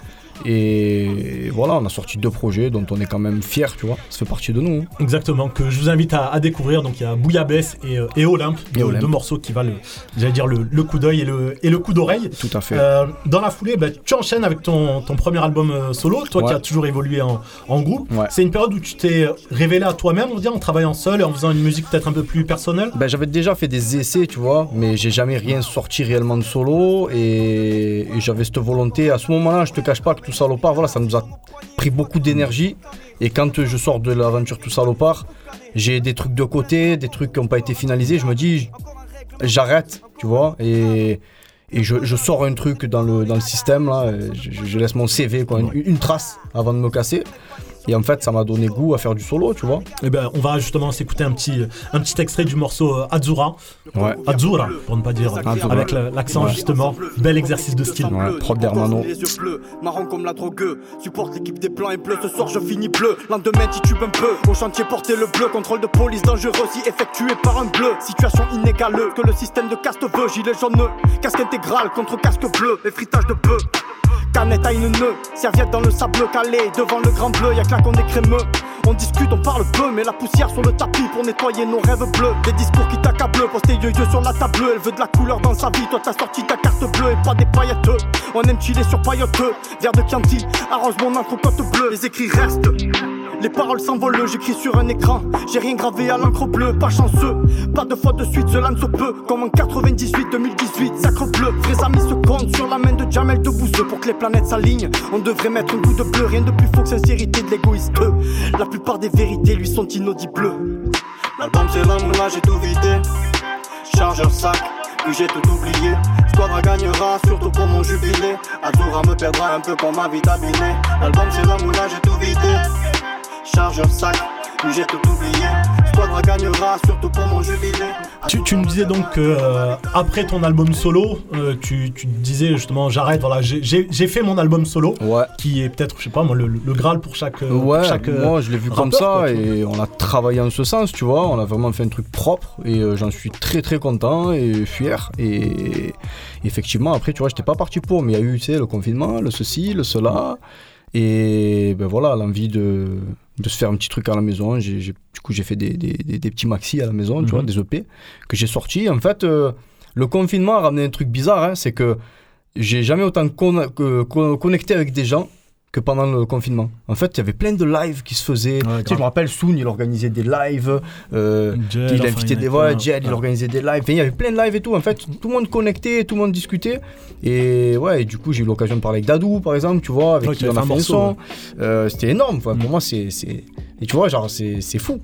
Et voilà, on a sorti deux projets dont on est quand même fier, tu vois. Ça fait partie de nous. hein. Exactement, que je vous invite à, à découvrir. Donc il y a Bouillabaisse et, euh, et Olympe, Et deux, Olympe. deux morceaux qui valent, j'allais dire, le, le coup d'œil et le, et le coup d'oreille. Tout à fait. Euh, dans la foulée, bah, tu enchaînes avec ton, ton premier album euh, solo, toi qui as toujours évolué en, en groupe. C'est une période où tu t'es révélé à toi-même, on va dire, en travaillant seul et en faisant une musique peut-être un peu plus personnelle. Ben, j'avais déjà fait des essais, tu vois, mais j'ai jamais rien sorti réellement de solo et, et j'avais cette volonté. À ce moment-là, je te cache pas que tout salopard, voilà, ça nous a pris beaucoup d'énergie. Et quand je sors de l'aventure tout salopard, j'ai des trucs de côté, des trucs qui n'ont pas été finalisés. Je me dis, j'arrête, tu vois, et, et je, je sors un truc dans le, dans le système, là, je, je laisse mon CV, quoi, une, une trace avant de me casser. Et en fait, ça m'a donné goût à faire du solo, tu vois. Eh ben, on va justement s'écouter un petit, un petit extrait du morceau euh, Azura. Ouais. Azura, pour ne pas dire Azura. avec l'accent Ouais. justement. Bel exercice de style. Ouais, prod d'Hermano. Les yeux bleus, marrant comme la drogue. Supporte l'équipe des blancs et bleus. Ce soir, je finis bleu. Lendemain, titube un peu. Au chantier, porter le bleu. Contrôle de police dangereux si effectué par un bleu. Situation inégale que le système de caste veut. Gilet jaune, casque intégral contre casque bleu. Et fritage de bœuf. Canette à une nœud, serviette dans le sable calé. Devant le grand bleu, y'a que là qu'on est crémeux. On discute, on parle peu, mais la poussière sur le tapis Pour nettoyer nos rêves bleus. Des discours qui t'accablent, pose tes yeux sur la table Elle veut de la couleur dans sa vie, toi t'as sorti ta carte bleue. Et pas des paillettes, on aime chiller sur pailleteux Verre de Chianti, arrose mon encre bleues Les écrits restent les paroles s'envolent, j'écris sur un écran. J'ai rien gravé à l'encre bleue, pas chanceux. Pas de fois de suite, cela ne se peut. Comme en 98-2018, sacre bleu. Vrais amis se comptent sur la main de Jamel de Bouzeux pour que les planètes s'alignent. On devrait mettre un goût de bleu, rien de plus faux que sincérité de l'égoïste. La plupart des vérités lui sont inaudibles. L'album c'est l'amour, là j'ai tout vidé. Chargeur sac, puis j'ai tout oublié. Squadra gagnera, surtout pour mon jubilé. Azura me perdra un peu pour ma vitamine. L'album c'est l'amour, là j'ai tout vidé. Chargeur sac, puis j'ai tout oublié. Squadra gagnera, surtout pour mon jubilé. Tu, tu me disais donc que euh, après ton album solo, euh, tu, tu disais justement j'arrête, voilà, j'ai- fait mon album solo, qui est peut-être, je sais pas moi, le, le Graal pour chaque. euh, pour Ouais, chaque, moi je l'ai vu comme ça quoi, et on a travaillé en ce sens, tu vois. On a vraiment fait un truc propre et euh, j'en suis très très content et fier. Et effectivement, après, tu vois, j'étais pas parti pour, mais il y a eu, tu sais, le confinement, le ceci, le cela. Et ben voilà, l'envie de, de se faire un petit truc à la maison. J'ai- du coup, j'ai fait des, des- des- des petits maxi à la maison, tu Mhm. vois, des EP que j'ai sortis. En fait, euh, le confinement a ramené un truc bizarre, hein, c'est que j'ai jamais autant con- connecté avec des gens que pendant le confinement. En fait, il y avait plein de lives qui se faisaient. tu sais, je me rappelle, Soon, il organisait des lives. euh, il enfin, invitait y des voix. Jed, il organisait des lives. Enfin, il y avait plein de lives et tout. En fait, tout le monde connectait, tout le monde discutait. Et ouais, et du coup, j'ai eu l'occasion de parler avec Dadou, par exemple, tu vois, avec Ouais, qui on a fait un son. Euh, C'était énorme. Enfin, Pour moi, c'est. Et tu vois, genre, c'est c'est fou.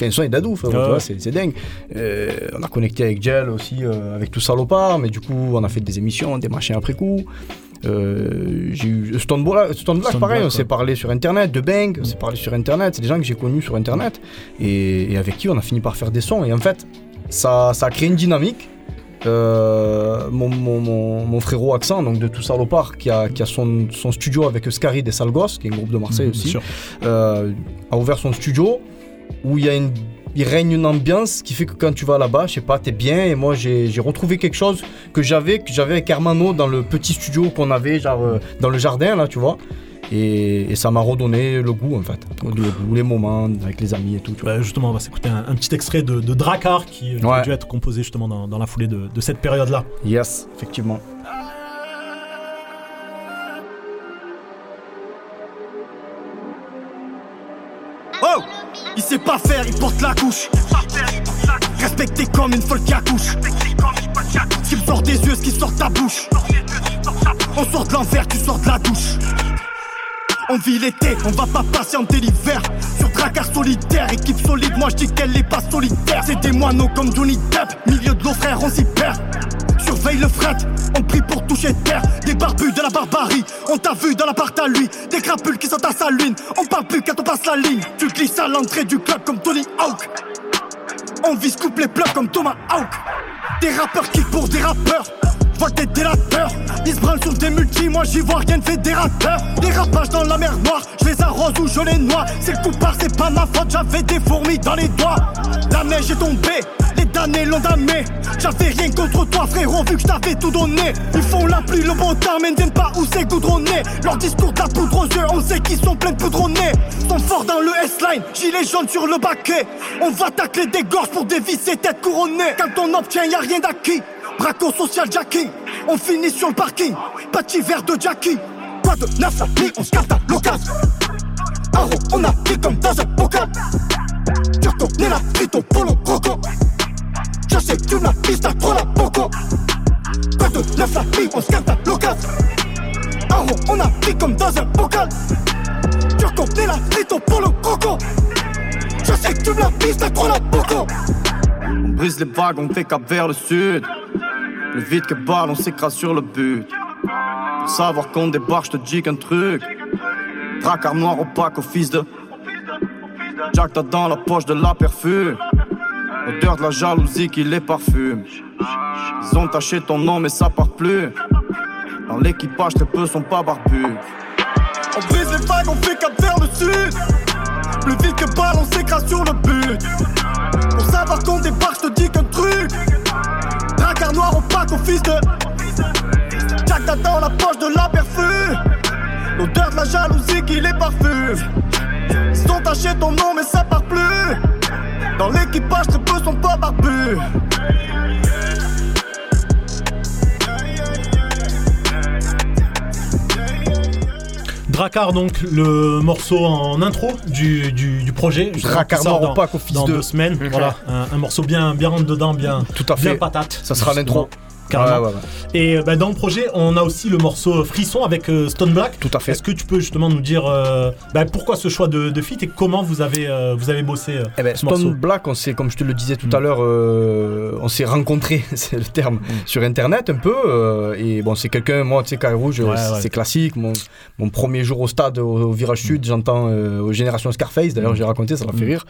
Un son avec Dadou, enfin, Ouais, tu ouais. vois, c'est c'est dingue. Euh, on a connecté avec Gel aussi, euh, avec tout salopard, mais du coup, on a fait des émissions, des machins après coup. Euh, j'ai eu Stone Black, Stone Black Stone pareil, Black, on s'est parlé sur internet, de Bang, on s'est parlé sur internet, c'est des gens que j'ai connus sur internet et, et avec qui on a fini par faire des sons. Et en fait, ça, ça a créé une dynamique. Euh, mon, mon, mon, mon frérot Accent, donc de tout salopard, qui a, qui a son, son studio avec Scary des Salgos, qui est un groupe de Marseille Mhm, aussi, euh, a ouvert son studio où il y a une il règne une ambiance qui fait que quand tu vas là-bas, je sais pas, t'es bien. Et moi, j'ai retrouvé quelque chose que j'avais que j'avais avec Hermano dans le petit studio qu'on avait, genre euh, dans le jardin, là, tu vois. Et, et ça m'a redonné le goût, en fait. Le goût, les moments avec les amis et tout. Tu vois. Bah, justement, on va s'écouter un, un petit extrait de, de Drakkar qui, qui a dû être composé justement dans, dans la foulée de, de cette période-là. Yes, effectivement. Il sait pas faire, il porte la couche. Respecté comme une folle qui accouche. Ce qui sort des yeux, ce qui sort ta bouche. On sort de l'enfer, tu sors de la douche. On vit l'été, on va pas patienter l'hiver. Sur Dracar solitaire, équipe solide, moi je dis qu'elle est pas solitaire. C'est des moineaux comme Johnny Depp, milieu de nos frères, on s'y perd. Surveille le fret, on prie pour toucher terre. Des barbus de la barbarie, on t'a vu dans l'appart à lui. Des crapules qui sont à sa lune, on parle plus quand on passe la ligne. Tu glisses à l'entrée du club comme Tony Hawk. On vise coupe les pleurs comme Thomas Hawk. Des rappeurs qui pour des rappeurs. Vois des délateurs, ils se sur des multis, moi j'y vois rien de fédérateur. Des rapages dans la mer noire, je les arrose ou je les noie. C'est le coup part, c'est pas ma faute, j'avais des fourmis dans les doigts. La neige est tombée, les damnés l'ont damné. J'avais rien contre toi, frérot, vu que t'avais tout donné. Ils font la pluie, le beau temps, mais ne viennent pas où c'est goudronné. Leur discours la poudre aux yeux, on sait qu'ils sont pleins de poudre au nez. Sont forts dans le S-line, gilet jaune sur le baquet. On va tacler des gorges pour dévisser tête couronnée. Quand on obtient, y a rien d'acquis. Braco social jacking, on finit sur le parking. Petit verre de Jackie. Quoi de neuf nuit, on se capte à l'occasion. Aro, on a pris comme dans un bocal. Tu reconnais la vie, ton polo croco. Je sais que tu m'as piste à trop la poco. Quoi de neuf la nuit, on se capte à l'occasion. Aro, on a pris comme dans un bocal. Tu reconnais la vie, ton polo croco. Je sais que tu m'as piste à trop la poco. On brise les vagues, on fait cap vers le sud. Plus vite que balle, on s'écrase sur le but. Pour savoir qu'on débarque, je te dis qu'un truc. Dracard noir opaque au fils de. Jack t'as dans la poche de la perfum. Odeur de la jalousie qui les parfume. Ils ont taché ton nom, mais ça part plus. Dans l'équipage, très peu sont pas barbus. On brise les vagues, on fait cap vers le sud. Plus vite que balle, on s'écrase sur le but. Pour savoir qu'on débarque, je te dis qu'un truc. Noir opaque au fils de. Jack dans la poche de la perfum. L'odeur de la jalousie qui les parfume. Ils ont taché ton nom, mais ça part plus. Dans l'équipage, très peu sont pas barbus. Dracar, donc le morceau en intro du, du, du projet. Dracar noir dans, opaque au fils dans de. deux semaines. Voilà, un, un morceau bien, bien rentre dedans, bien, Tout à bien fait. patate. Ça sera l'intro. Carrément. Ouais, ouais, ouais. Et euh, bah, dans le projet, on a aussi le morceau Frisson avec euh, Stone Black. Tout à fait. Est-ce que tu peux justement nous dire euh, bah, pourquoi ce choix de, de feat et comment vous avez, euh, vous avez bossé Eh ben, ce Stone morceau Black, on s'est, comme je te le disais tout à l'heure, euh, on s'est rencontrés, c'est le terme, sur internet un peu. et bon, c'est quelqu'un, moi, tu sais, Carré Rouge, c'est, classique. Mon, mon premier jour au stade, au, au virage sud, j'entends euh, aux Générations Scarface, d'ailleurs, j'ai raconté, ça m'a fait rire.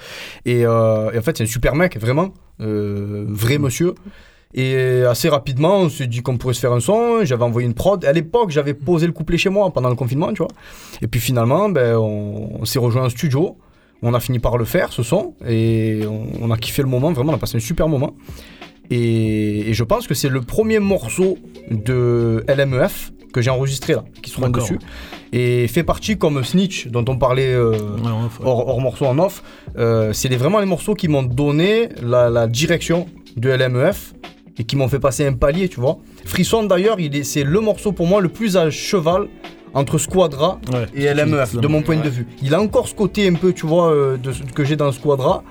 Et, et en fait, c'est un super mec, vraiment, euh, vrai monsieur. Et assez rapidement, on s'est dit qu'on pourrait se faire un son. J'avais envoyé une prod. À l'époque, j'avais posé le couplet chez moi pendant le confinement, tu vois. Et puis finalement, ben, on, on s'est rejoint en studio. On a fini par le faire, ce son. Et on, on a kiffé le moment. Vraiment, on a passé un super moment. Et, et je pense que c'est le premier morceau de LMEF que j'ai enregistré là, qui seront dessus. Et fait partie comme Snitch, dont on parlait euh, hors, hors morceau en off. Euh, c'est les- vraiment les morceaux qui m'ont donné la, la direction de LMEF et qui m'ont fait passer un palier, tu vois. Frisson d'ailleurs, il est- c'est le morceau pour moi le plus à cheval entre Squadra et LMEF, de mon point de vue. Il a encore ce côté un peu, tu vois, euh, de, ce que j'ai dans Squadra.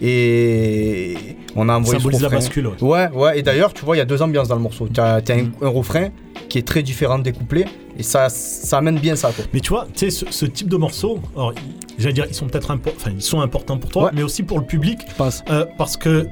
Et on a envoyé ce Symbolise la refrain. bascule, ouais. Ouais, ouais. Et d'ailleurs, tu vois, il y a deux ambiances dans le morceau. Tu as, un, un refrain qui est très différent des couplets. Et ça, ça amène bien ça, quoi. Mais tu vois, tu sais, ce, ce type de ils- j'allais dire, ils sont peut-être enfin, ils sont importants pour toi, mais aussi pour le public. pense. Euh, parce que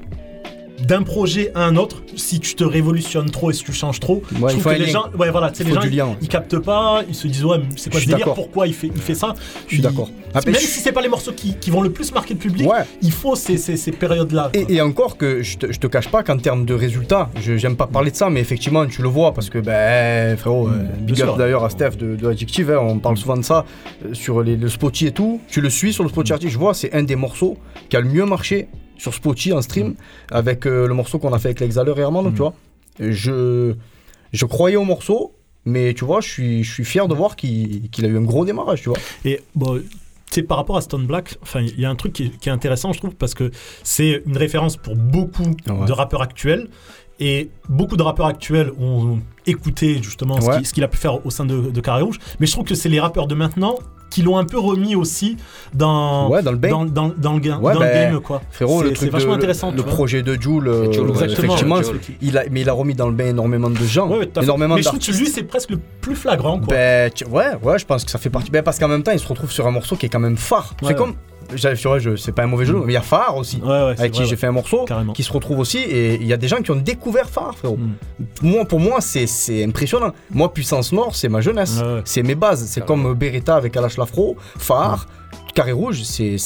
d'un projet à un autre, si tu te révolutionnes trop et si tu changes trop, je il trouve que les gens, ouais, voilà, les gens, ouais. ils, ils captent pas, ils se disent, ouais, mais c'est quoi Je ce délire? Pourquoi il fait, il fait ça? Je suis d'accord. Ah, Même je- si c'est pas les morceaux qui, qui vont le plus marquer le public, il faut ces, ces, ces périodes-là. Et, et encore que je te, je te cache pas qu'en termes de résultats, je j'aime pas parler de ça, mais effectivement tu le vois parce que ben frérot, euh, big up d'ailleurs à Steph de, de Adjective, hein, on parle souvent de ça euh, sur les, le Spotify et tout. Tu le suis sur le Spotify artist, je vois c'est un des morceaux qui a le mieux marché sur Spotify en stream avec euh, le morceau qu'on a fait avec l'Exhaler et Armand, donc tu vois. Je je croyais au morceau, mais tu vois, je suis je suis fier de voir qu'il a eu un gros démarrage, tu vois. Et bon, sais, par rapport à Stone Black, enfin, il y a un truc qui est, qui est intéressant, je trouve, parce que c'est une référence pour beaucoup de rappeurs actuels. Et beaucoup de rappeurs actuels ont écouté justement ce Ouais. qu'il ce qu'il a pu faire au sein de, de Carré Rouge. Mais je trouve que c'est les rappeurs de maintenant qui l'ont un peu remis aussi dans, Ouais, dans le bain. dans, dans- dans le, Ouais, dans ben, le game. Quoi. Frérot, C'est- le truc vachement de- intéressant. Le, tu vois. projet de Joule, euh, effectivement, Joule. il a, mais il a remis dans le bain énormément de gens, Ouais, énormément Mais je trouve que lui, c'est presque le plus flagrant. Quoi. Ben, tu- ouais, ouais, je pense que ça fait partie. Ben, parce qu'en même temps, il se retrouve sur un morceau qui est quand même phare. Ouais, c'est ouais. comme. Je- c'est pas un mauvais jeu, mais il y a Phare aussi, avec qui j'ai fait un morceau, Carrément. qui se retrouve aussi, et il y a des gens qui ont découvert Phare, frérot. Mm. Moi, pour moi, c'est, impressionnant. Moi, Puissance Nord, c'est ma jeunesse, c'est mes bases. C'est comme Beretta avec Alash Lafro, Phare, Carré Rouge, c'est,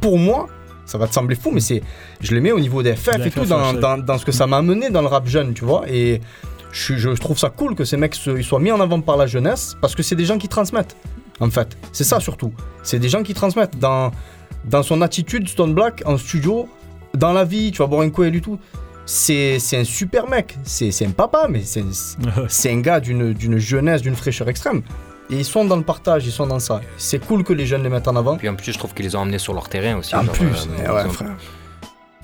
pour moi. Ça va te sembler fou, mais c'est, je les mets au niveau des FF et tout, dans, ouais, dans, dans ce que ça m'a amené dans le rap jeune, tu vois. Et je, trouve ça cool que ces mecs se- ils soient mis en avant par la jeunesse, parce que c'est des gens qui transmettent, en fait. C'est ça surtout. C'est des gens qui transmettent. Dans, dans son attitude, Stone Black, en studio, dans la vie, tu vas boire un coup et lui tout. C'est c'est un super mec, c'est c'est un papa, mais c'est c'est un gars d'une d'une jeunesse, d'une fraîcheur extrême. Et ils sont dans le partage, ils sont dans ça. C'est cool que les jeunes les mettent en avant. Puis en plus, je trouve qu'ils les ont emmenés sur leur terrain aussi. En genre, plus, euh, eh ils ouais, ont- frère.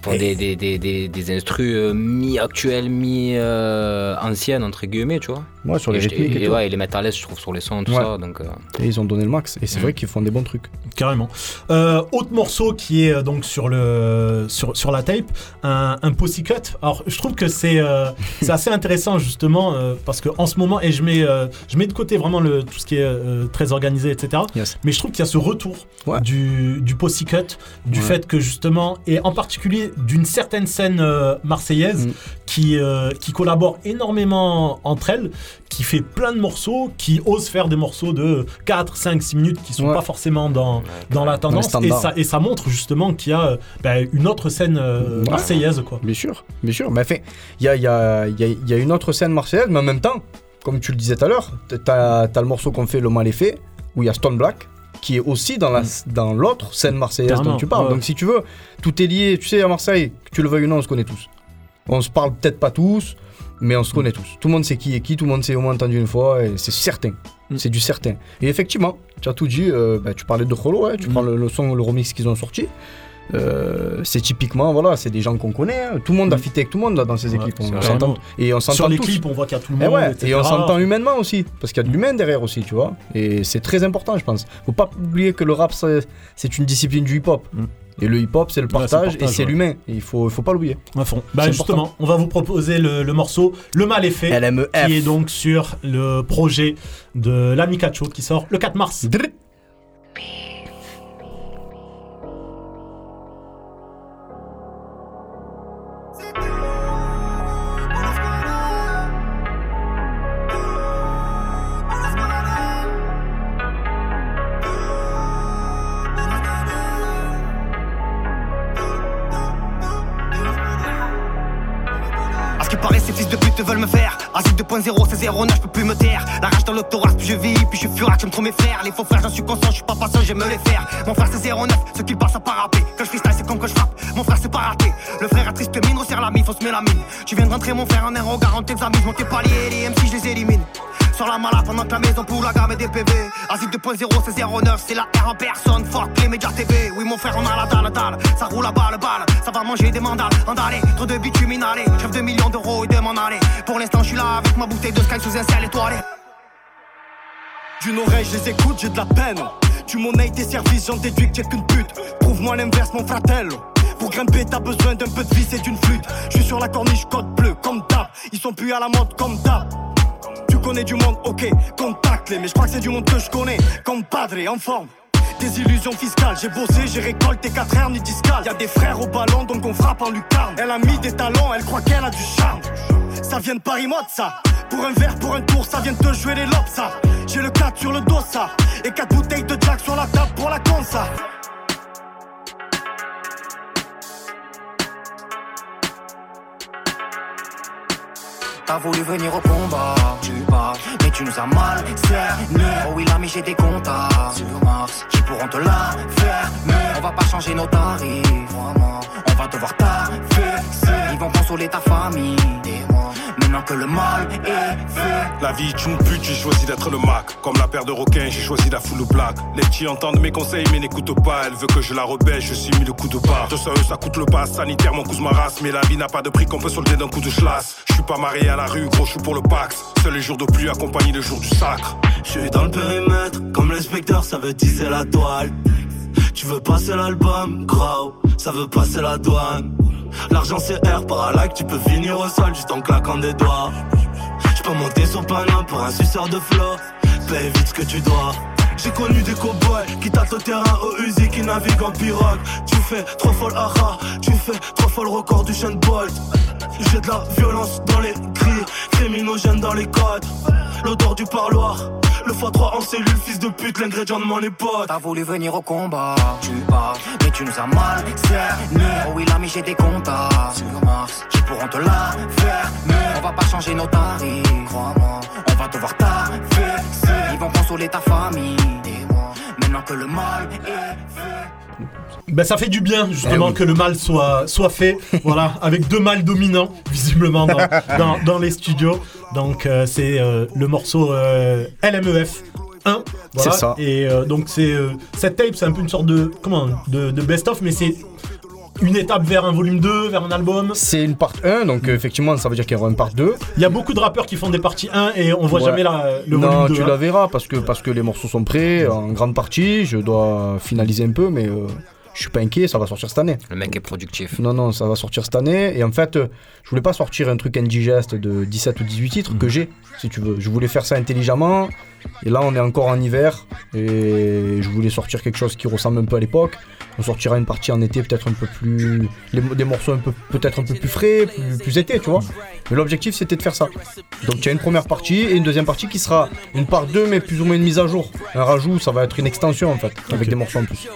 Font des, des, des, des, des instrus euh, mi-actuels, mi-anciennes, entre guillemets, tu vois. Ouais, sur les et, rythmiques et ouais, ils les mettent à l'aise, je trouve, sur les sons, tout Ouais. ça. Donc, euh, Et ils ont donné le max. Et c'est Mm. vrai qu'ils font des bons trucs. Carrément. Euh, autre morceau qui est donc sur le sur, sur la tape, un, un Pussycut. Alors je trouve que c'est euh, c'est assez intéressant justement euh, parce que en ce moment et je mets euh, je mets de côté vraiment le tout ce qui est euh, très organisé etc. Mais je trouve qu'il y a ce retour du du Pussycut, du Ouais. fait que justement et en particulier d'une certaine scène euh, marseillaise Mm. qui, euh, qui collabore énormément entre elles, qui fait plein de morceaux, qui ose faire des morceaux de 4, 5, 6 minutes qui sont Ouais. pas forcément dans, dans la tendance. Et ça, et ça montre justement qu'il y a euh, bah, une autre scène euh, marseillaise. Quoi. Bien sûr, bien sûr. Mais enfin, il y a, y, a, y, a, y a une autre scène marseillaise, mais en même temps, comme tu le disais tout à l'heure, t'as as le morceau qu'on fait Le Mal est fait, où il y a Stone Black, qui est aussi dans la dans l'autre scène marseillaise dont tu parles. ouais. Donc si tu veux, tout est lié. Tu sais, à Marseille, que tu le veuilles ou non, on se connaît tous. On se parle peut-être pas tous, mais on se connaît tous. Tout le monde sait qui est qui, tout le monde s'est au moins entendu une fois, et c'est certain. C'est du certain. Et effectivement, tu as tout dit, euh, bah, tu parlais de Cholo, ouais, tu prends le, le son, le remix qu'ils ont sorti. Euh, c'est typiquement, voilà, c'est des gens qu'on connaît. hein. Tout le monde a fité avec tout le monde là, dans ces équipes. On s'entend. Et on s'entend Sur les tous. clips, on voit qu'il y a tout le Et, monde. ouais, etc. et on s'entend humainement aussi, parce qu'il y a de l'humain derrière aussi, tu vois. Et c'est très important, je pense. Faut pas oublier que le rap, c'est une discipline du hip-hop. Et le hip-hop, c'est le Mm. Ouais, c'est le partage, et c'est ouais. l'humain. Il faut, faut pas l'oublier. À fond. Bah justement, important. on va vous proposer le, le morceau Le Mal est fait, LMEF. qui est donc sur le projet de l'ami Cacho qui sort le 4 mars. À veulent me faire. Asile 2.0, c'est 09, je peux plus me taire. La rage dans le thorax, puis je vis, puis je suis furax, j'aime trop mes frères. Les faux frères, j'en suis conscient, je suis pas patient, j'aime me les faire. Mon frère, c'est 09, ce qu'il passe à pas rapper. Quand je freestyle, c'est comme que je frappe. Mon frère, c'est pas raté. Le frère a triste mine, resserre la mine, faut se la mine. Tu viens de rentrer, mon frère, en un regard, on t'examine. Monte tes paliers, les MC, je les élimine. Sur la mala pendant que la maison pour la gamme et des PV. Asile 2.0, c'est 09, c'est la R en personne. Fuck les médias TV. Oui, mon frère, on a la dalle, dalle. Ça roule à balle, balle. Ça va manger des mandales. Andalé, trop de bitume inhalé. Rêve de millions d'euros et de m'en. Pour l'instant, je suis là avec ma bouteille de Sky sous un ciel étoilé. D'une oreille, je les écoute, j'ai de la peine. Tu monnaies tes services, j'en déduis que t'es qu'une pute. Prouve-moi l'inverse, mon fratello. Pour grimper, t'as besoin d'un peu de vis et d'une flûte. Je suis sur la corniche, code bleu, comme d'hab. Ils sont plus à la mode, comme d'hab. Tu connais du monde, ok, contacte-les. Mais je crois que c'est du monde que je connais, comme padre, en forme. Des illusions fiscales, j'ai bossé, j'ai récolté 4 heures ni discale. Y a des frères au ballon, donc on frappe en lucarne. Elle a mis des talons, elle croit qu'elle a du charme. Ça vient de Paris mode, ça. Pour un verre, pour un tour, ça vient de te jouer les lobes, ça. J'ai le 4 sur le dos, ça. Et 4 bouteilles de Jack sur la table pour la con, ça. T'as voulu venir au combat, tu parles, mais tu nous as mal cerné. Oh oui, l'ami, j'ai des contacts sur Mars qui pourront te la faire. Mais on va pas changer nos tarifs, vraiment. On va devoir t'affaisser. Ils vont consoler ta famille. Maintenant que le mal est fait. La vie est une pute, j'ai choisi d'être le Mac. Comme la paire de requins, j'ai choisi la full black. Les petits entendent mes conseils mais n'écoutent pas. Elle veut que je la rebelle, je suis mis le coup de barre. De ça, eux, ça coûte le pass sanitaire, mon cousin ma race. Mais la vie n'a pas de prix qu'on peut solder d'un coup de chlasse. Je suis pas marié à la rue, gros, je suis pour le Pax. Seul les jours de pluie accompagnent les jours du sacre. Je suis dans le périmètre, comme l'inspecteur, ça veut teaser la toile. Tu veux passer l'album, gros, ça veut passer la douane. L'argent c'est air par tu peux finir au sol juste en claquant des doigts. Je peux monter sur Paname pour un suceur de flow, paye vite ce que tu dois. J'ai connu des cowboys qui tâtent le terrain au Uzi qui naviguent en pirogue. Tu fais trop folle aha, tu fais trop folle record du chaîne Bolt. J'ai de la violence dans les cris, criminogène dans les codes. L'odeur du parloir, le x3 en cellule, fils de pute, l'ingrédient de mon époque. T'as voulu venir au combat, tu parles, mais tu nous as mal cerné. Oh oui, l'ami, j'ai des contacts sur Mars qui pourront te la faire. Mais on va pas changer nos tarifs, crois-moi. On va devoir t'affaisser. Ils vont consoler ta famille. Maintenant que le mal est fait. Ben, ça fait du bien justement Eh oui. que le mal soit, soit fait, voilà, avec deux mâles dominants visiblement dans, dans, dans les studios. Donc euh, c'est euh, le morceau euh, LMEF 1. Voilà. C'est ça. Et euh, donc c'est euh, cette tape, c'est un peu une sorte de comment de, de best-of, mais c'est une étape vers un volume 2, vers un album. C'est une part 1, donc euh, effectivement, ça veut dire qu'il y aura une part 2. Il y a beaucoup de rappeurs qui font des parties 1 et on voit Ouais. jamais la, le non, volume 2. tu hein. la verras parce que, parce que les morceaux sont prêts en grande partie. Je dois finaliser un peu, mais euh, je suis pas inquiet, ça va sortir cette année. Le mec est productif. Non, non, ça va sortir cette année. Et en fait, euh, je voulais pas sortir un truc indigeste de 17 ou 18 titres Mhm. que j'ai, si tu veux. Je voulais faire ça intelligemment. Et là, on est encore en hiver. Et je voulais sortir quelque chose qui ressemble un peu à l'époque. On sortira une partie en été peut-être un peu plus. les des morceaux un peu peut-être un peu plus frais, plus, plus été, tu vois. Mais l'objectif c'était de faire ça. Donc tu as une première partie et une deuxième partie qui sera une part 2 mais plus ou moins une mise à jour. Un rajout, ça va être une extension en fait, avec des morceaux en plus.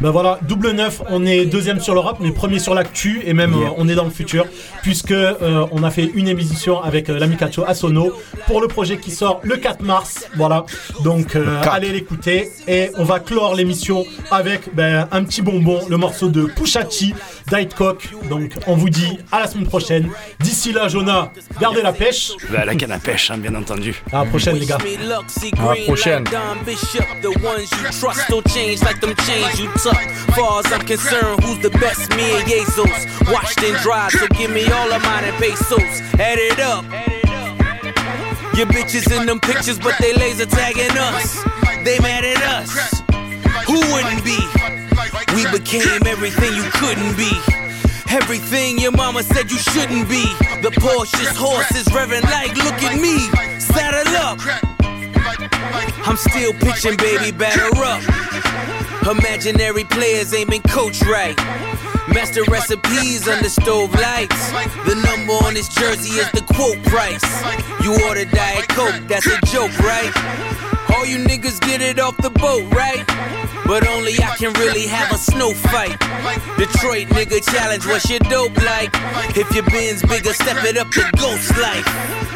Ben voilà, double neuf, on est deuxième sur l'Europe, mais premier sur l'actu et même Yeah. euh, on est dans le futur puisque euh, on a fait une émission avec euh, l'ami Cacho Asono pour le projet qui sort le 4 mars. Voilà, donc euh, allez l'écouter et on va clore l'émission avec ben, un petit bonbon, le morceau de Pushachi d'Hightcock. Donc on vous dit à la semaine prochaine. D'ici là, Jonah, gardez la pêche. Bah, la canne à pêche, hein, bien entendu. À la prochaine, les gars. À la prochaine. Don Bishop, the ones you trust don't change like them chains you tuck. Far as I'm concerned, who's the best? Me and Jesus. Washed and dried, so give me all of mine in pesos. Add it up. Your bitches in them pictures, but they laser tagging us. They mad at us. Who wouldn't be? We became everything you couldn't be. Everything your mama said you shouldn't be. The Porsche's horses revving like, look at me. Saddle up. I'm still pitching, baby, batter up. Imaginary players aiming coach right. Master recipes under stove lights. The number on this jersey is the quote price. You order Diet Coke, that's a joke, right? All you niggas get it off the boat, right? But only I can really have a snow fight. Detroit nigga challenge, what's your dope like? If your bin's bigger, step it up to ghost life.